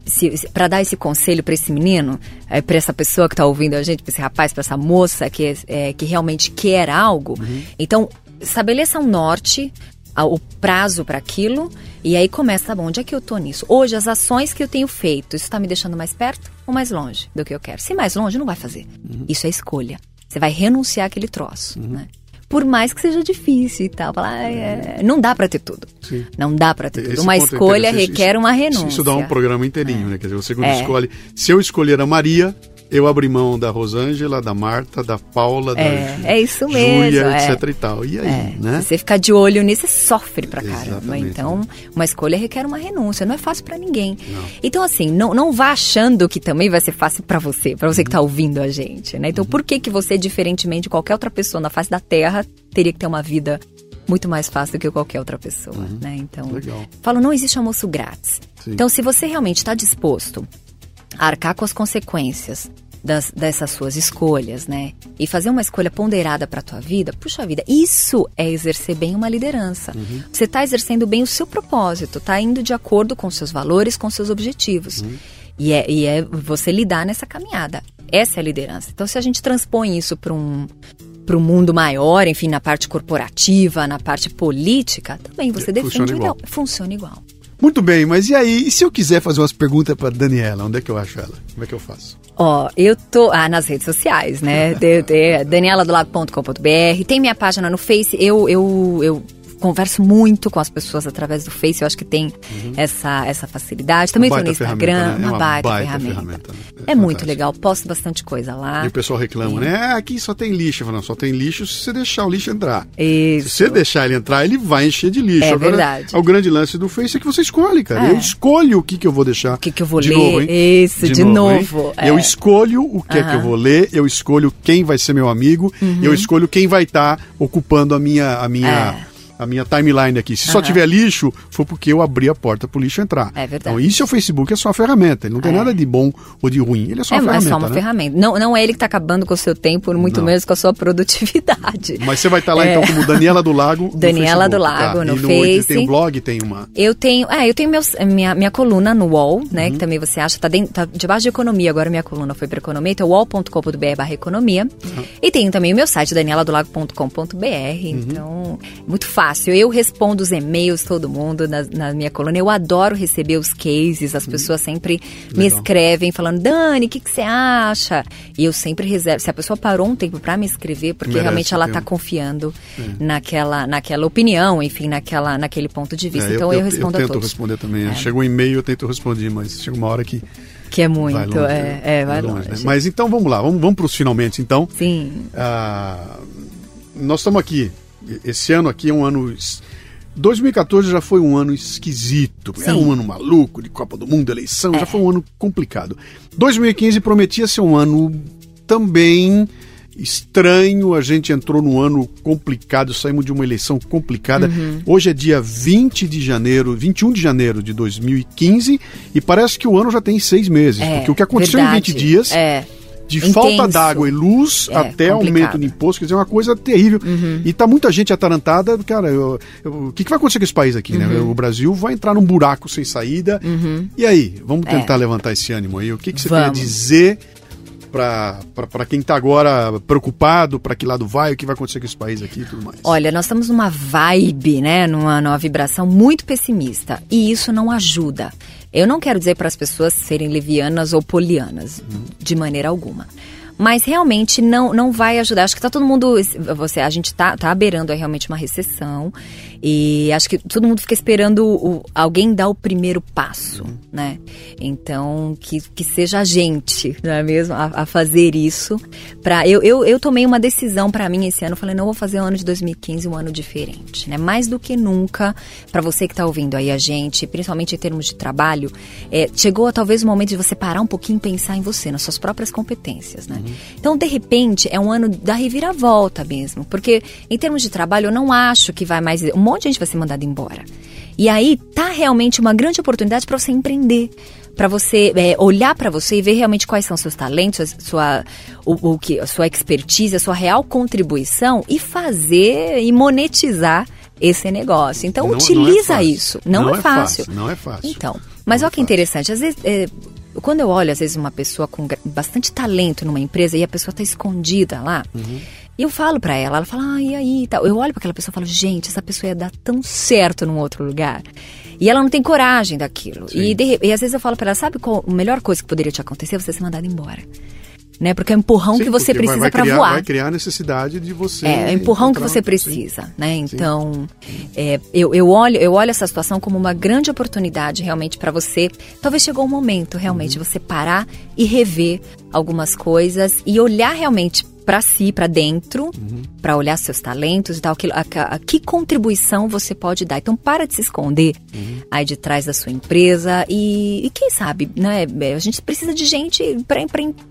para dar esse conselho para esse menino, é, para essa pessoa que está ouvindo a gente, para esse rapaz, para essa moça que, é, que realmente quer algo, uhum. então estabeleça um norte, o prazo para aquilo e aí começa, tá bom, onde é que eu tô nisso? Hoje, as ações que eu tenho feito, isso está me deixando mais perto ou mais longe do que eu quero? Se mais longe, não vai fazer. Uhum. Isso é escolha. Você vai renunciar àquele troço, uhum. né? Por mais que seja difícil e tal. Falar, é... Não dá para ter tudo. Sim. Não dá para ter Esse tudo. Uma é escolha requer uma renúncia. Isso dá um programa inteirinho, é. né? Quer dizer, você quando é. escolhe. Se eu escolher a Maria, eu abri mão da Rosângela, da Marta, da Paula, da é, é isso mesmo, Júlia, é. etc e tal. E aí, é. né? Se você ficar de olho nisso, você sofre pra caramba. Exatamente. Então, uma escolha requer uma renúncia, não é fácil para ninguém. Não. Então, assim, não, não vá achando que também vai ser fácil para você, para você uhum. que tá ouvindo a gente, né? Então, uhum. por que que você, diferentemente de qualquer outra pessoa na face da Terra, teria que ter uma vida muito mais fácil do que qualquer outra pessoa, uhum. né? Então, Legal. falo, não existe almoço grátis. Sim. Então, se você realmente está disposto arcar com as consequências das, dessas suas escolhas, né? E fazer uma escolha ponderada para a tua vida, puxa vida, isso é exercer bem uma liderança. Uhum. Você está exercendo bem o seu propósito, está indo de acordo com seus valores, com seus objetivos. Uhum. E, é, e é você lidar nessa caminhada. Essa é a liderança. Então, se a gente transpõe isso para um para o mundo maior, enfim, na parte corporativa, na parte política, também você defende funciona o ideal. Funciona igual. Muito bem, mas e aí? E se eu quiser fazer umas perguntas para Daniela, onde é que eu acho ela? Como é que eu faço? Ó, oh, eu tô ah, nas redes sociais, né? Daniela do Daniela do Lago.com.br. Tem minha página no Face. Eu, eu, eu converso muito com as pessoas através do Face, eu acho que tem uhum. essa, essa facilidade. Também estou no Instagram, né? uma, uma, baita, baita ferramenta. ferramenta né? É, é muito legal, posto bastante coisa lá. E o pessoal reclama, né? Ah, aqui só tem lixo. Falando, só tem lixo se você deixar o lixo entrar. Isso. Se você deixar ele entrar, ele vai encher de lixo. É Agora, verdade. O grande lance do Face é que você escolhe, cara. É. Eu escolho o que, que eu vou deixar. O que, que eu vou de ler. Novo, hein? Isso, de, novo. Eu escolho o que é que eu vou ler, eu escolho quem vai ser meu amigo, Uhum. eu escolho quem vai estar ocupando a minha, a minha, a minha timeline aqui. Se só Aham. tiver lixo, foi porque eu abri a porta pro lixo entrar. É verdade. Então, isso é o Facebook, é só uma ferramenta. Ele não tem É. nada de bom ou de ruim. Ele é só É, uma é ferramenta. só uma né? ferramenta. Não, não é ele que está acabando com o seu tempo, muito Não. menos com a sua produtividade. Mas você vai estar lá É. então como Daniela do Lago. no Daniela do Lago, tá? no no Face. Tem um blog, tem uma. Eu tenho, é, eu tenho meus, minha, minha coluna no UOL, né? Uhum. Que também você acha, tá, dentro, tá debaixo de economia, agora minha coluna foi para economia, então wall.com.br barra economia. Uhum. E tenho também o meu site, danieladolago.com.br, Uhum. então, muito fácil. Eu respondo os e-mails, todo mundo, na, na minha coluna. Eu adoro receber os cases, as pessoas sempre me Legal. escrevem falando, Dani, o que, que você acha? E eu sempre reservo, se a pessoa parou um tempo para me escrever, porque Merece realmente ela tempo. tá confiando naquela, naquela opinião, enfim, naquela, naquele ponto de vista. É, então eu, respondo eu a tento todos. responder também. Chega um e-mail, eu tento responder, mas chega uma hora que Que é muito, vai longe. é, é, vai longe. né? Mas então vamos lá, vamos, vamos para os finalmente então. Sim, Ah, nós estamos aqui. Esse ano aqui é um ano. es- 2014 já foi um ano esquisito. Era Sim. um ano maluco de Copa do Mundo, eleição, já foi um ano complicado. 2015 prometia ser um ano também estranho. A gente entrou num ano complicado, saímos de uma eleição complicada. Uhum. Hoje é dia 20 de janeiro, 21 de janeiro de 2015, e parece que o ano já tem seis meses. é. porque o que aconteceu verdade. em 20 dias É. de Intenso. falta d'água e luz É, até complicado. Uhum. aumento de imposto, quer dizer, é uma coisa terrível. E tá muita gente atarantada, cara, o que, que vai acontecer com esse país aqui, né? Uhum. O Brasil vai entrar num buraco sem saída. E aí, vamos tentar levantar esse ânimo aí. O que, que você tem a É. Vamos. dizer para quem tá agora preocupado, para que lado vai, o que vai acontecer com esse país aqui e tudo mais? Olha, nós estamos numa vibe, né, numa, numa vibração muito pessimista e isso não ajuda. Eu não quero dizer para as pessoas serem levianas ou polianas, de maneira alguma. Mas realmente não, não vai ajudar. Acho que tá todo mundo. Você, a gente tá, tá beirando realmente uma recessão. E acho que todo mundo fica esperando o- alguém dar o primeiro passo, né? Então, que, que seja a gente, não é mesmo? A, a fazer isso. Pra, eu, eu, eu tomei uma decisão para mim esse ano. Falei, não, vou fazer o ano de 2015 um ano diferente, né? Mais do que nunca, para você que tá ouvindo aí a gente, principalmente em termos de trabalho, é, chegou talvez o momento de você parar um pouquinho e pensar em você, nas suas próprias competências, né? Então, de repente, é um ano da reviravolta mesmo. Porque, em termos de trabalho, eu não acho que vai mais. Um monte de gente vai ser mandada embora. E aí, tá realmente uma grande oportunidade para você empreender. Para você é, olhar para você e ver realmente quais são seus talentos, a sua, o, o que, a sua expertise, a sua real contribuição e fazer e monetizar esse negócio. Então, Não- não é utiliza isso. Não, Não é, é fácil. fácil, não é fácil. Então, mas Não olha é que fácil. interessante. Às vezes, é, quando eu olho, às vezes, uma pessoa com bastante talento numa empresa e a pessoa está escondida lá, Uhum. e eu falo para ela, ela fala, ah, e aí? tal. Eu olho para aquela pessoa e falo, gente, essa pessoa ia dar tão certo num outro lugar. E ela não tem coragem daquilo. E, de e às vezes eu falo para ela, sabe qual a melhor coisa que poderia te acontecer? Você ser mandada embora. Né? Porque é o empurrão Sim, que você precisa para voar. Vai criar necessidade de você. É, é o empurrão que você Sim. precisa, né? Então, é, eu, eu, olho, eu olho essa situação como uma grande oportunidade realmente para você. Talvez chegou o momento realmente de você parar e rever algumas coisas e olhar realmente para si, para dentro, para olhar seus talentos e tal, aquilo, a, a- que contribuição você pode dar. Então, para de se esconder aí de trás da sua empresa e, e quem sabe, né? A gente precisa de gente para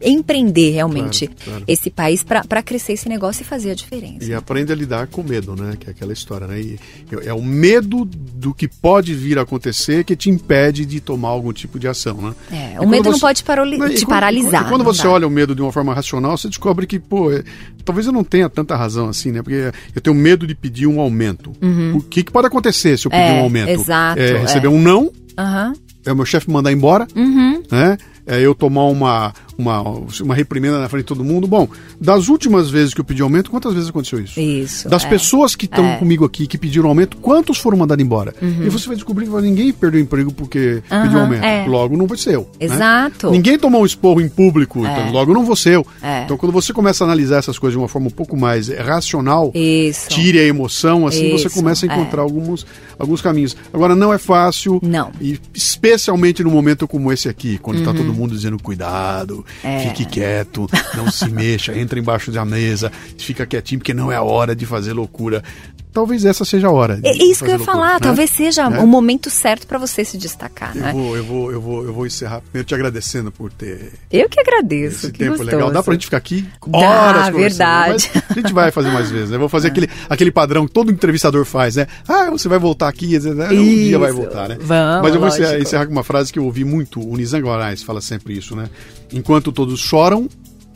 empreender realmente Claro, claro. esse país para crescer esse negócio e fazer a diferença. E aprende a lidar com medo, né? Que é aquela história, né? E é o medo do que pode vir a acontecer que te impede de tomar algum tipo de ação, né? É, E o quando medo não pode paroli- te quando- paralisar, quando não você dá. olha o medo de uma forma racional, você descobre que, pô, é- talvez eu não tenha tanta razão assim, né? Porque eu tenho medo de pedir um aumento. O que, que pode acontecer se eu pedir Uhum. É, um aumento? exato, É, é. receber um não, Aham. é o meu chefe mandar embora, Uhum. né? É eu tomar uma, uma, uma reprimenda na frente de todo mundo. Bom, das últimas vezes que eu pedi aumento, quantas vezes aconteceu isso? Isso. Das é. pessoas que estão É. comigo aqui, que pediram aumento, quantos foram mandados embora? E você vai descobrir que ninguém perdeu emprego porque Aham, pediu aumento. é. Logo, não vai ser eu. né? Exato. Ninguém tomou um esporro em público, então, logo não vou ser eu. É. Então, quando você começa a analisar essas coisas de uma forma um pouco mais racional, Isso. tire a emoção, assim você Isso, começa a é. encontrar alguns, alguns caminhos. Agora, não é fácil. Não. Uhum. E especialmente no momento como esse aqui, quando tá todo mundo dizendo cuidado, É. fique quieto, não se mexa, entra embaixo da mesa, fica quietinho, porque não é a hora de fazer loucura. Talvez essa seja a hora. É isso que eu ia loucura, falar. né? Talvez seja Né? o momento certo para você se destacar, Eu né? vou, eu, vou, eu, vou, eu vou encerrar primeiro te agradecendo por ter Eu que agradeço. esse que tempo gostoso. legal. Dá pra gente ficar aqui Dá, horas conversando, verdade. a gente vai fazer mais vezes, né? Vou fazer aquele, aquele padrão que todo entrevistador faz, né? Ah, você vai voltar aqui, né? um dia vai Isso. voltar, né? Vamos, mas eu vou encerrar, lógico. encerrar com uma frase que eu ouvi muito, o Nizam Guarais fala sempre isso, né? Enquanto todos choram,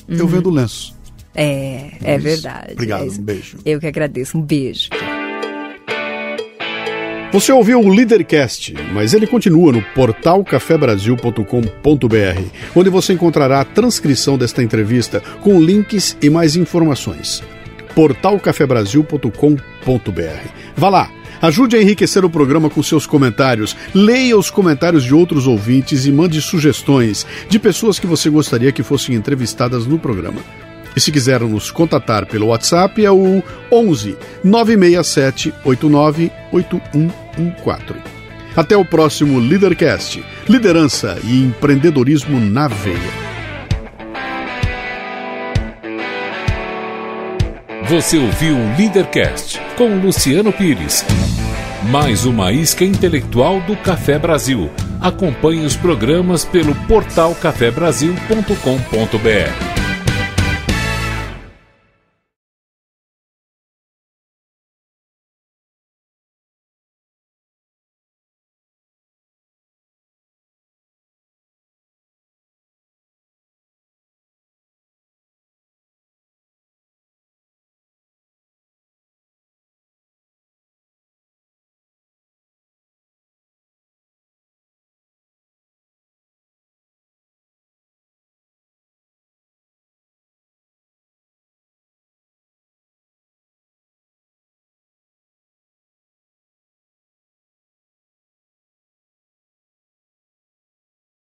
eu vendo lenço. É, é isso. verdade. Obrigado, É um beijo. Eu que agradeço. Um beijo. Você ouviu o Leadercast, mas ele continua no portal cafebrasil.com.br, onde você encontrará a transcrição desta entrevista com links e mais informações. portalcafebrasil.com.br. Vá lá, ajude a enriquecer o programa com seus comentários, leia os comentários de outros ouvintes e mande sugestões de pessoas que você gostaria que fossem entrevistadas no programa. E se quiser nos contatar pelo WhatsApp é o 11 967 89 8114. Até o próximo Leadercast. Liderança e empreendedorismo na veia. Você ouviu o Leadercast com Luciano Pires. Mais uma isca intelectual do Café Brasil. Acompanhe os programas pelo portal cafebrasil.com.br.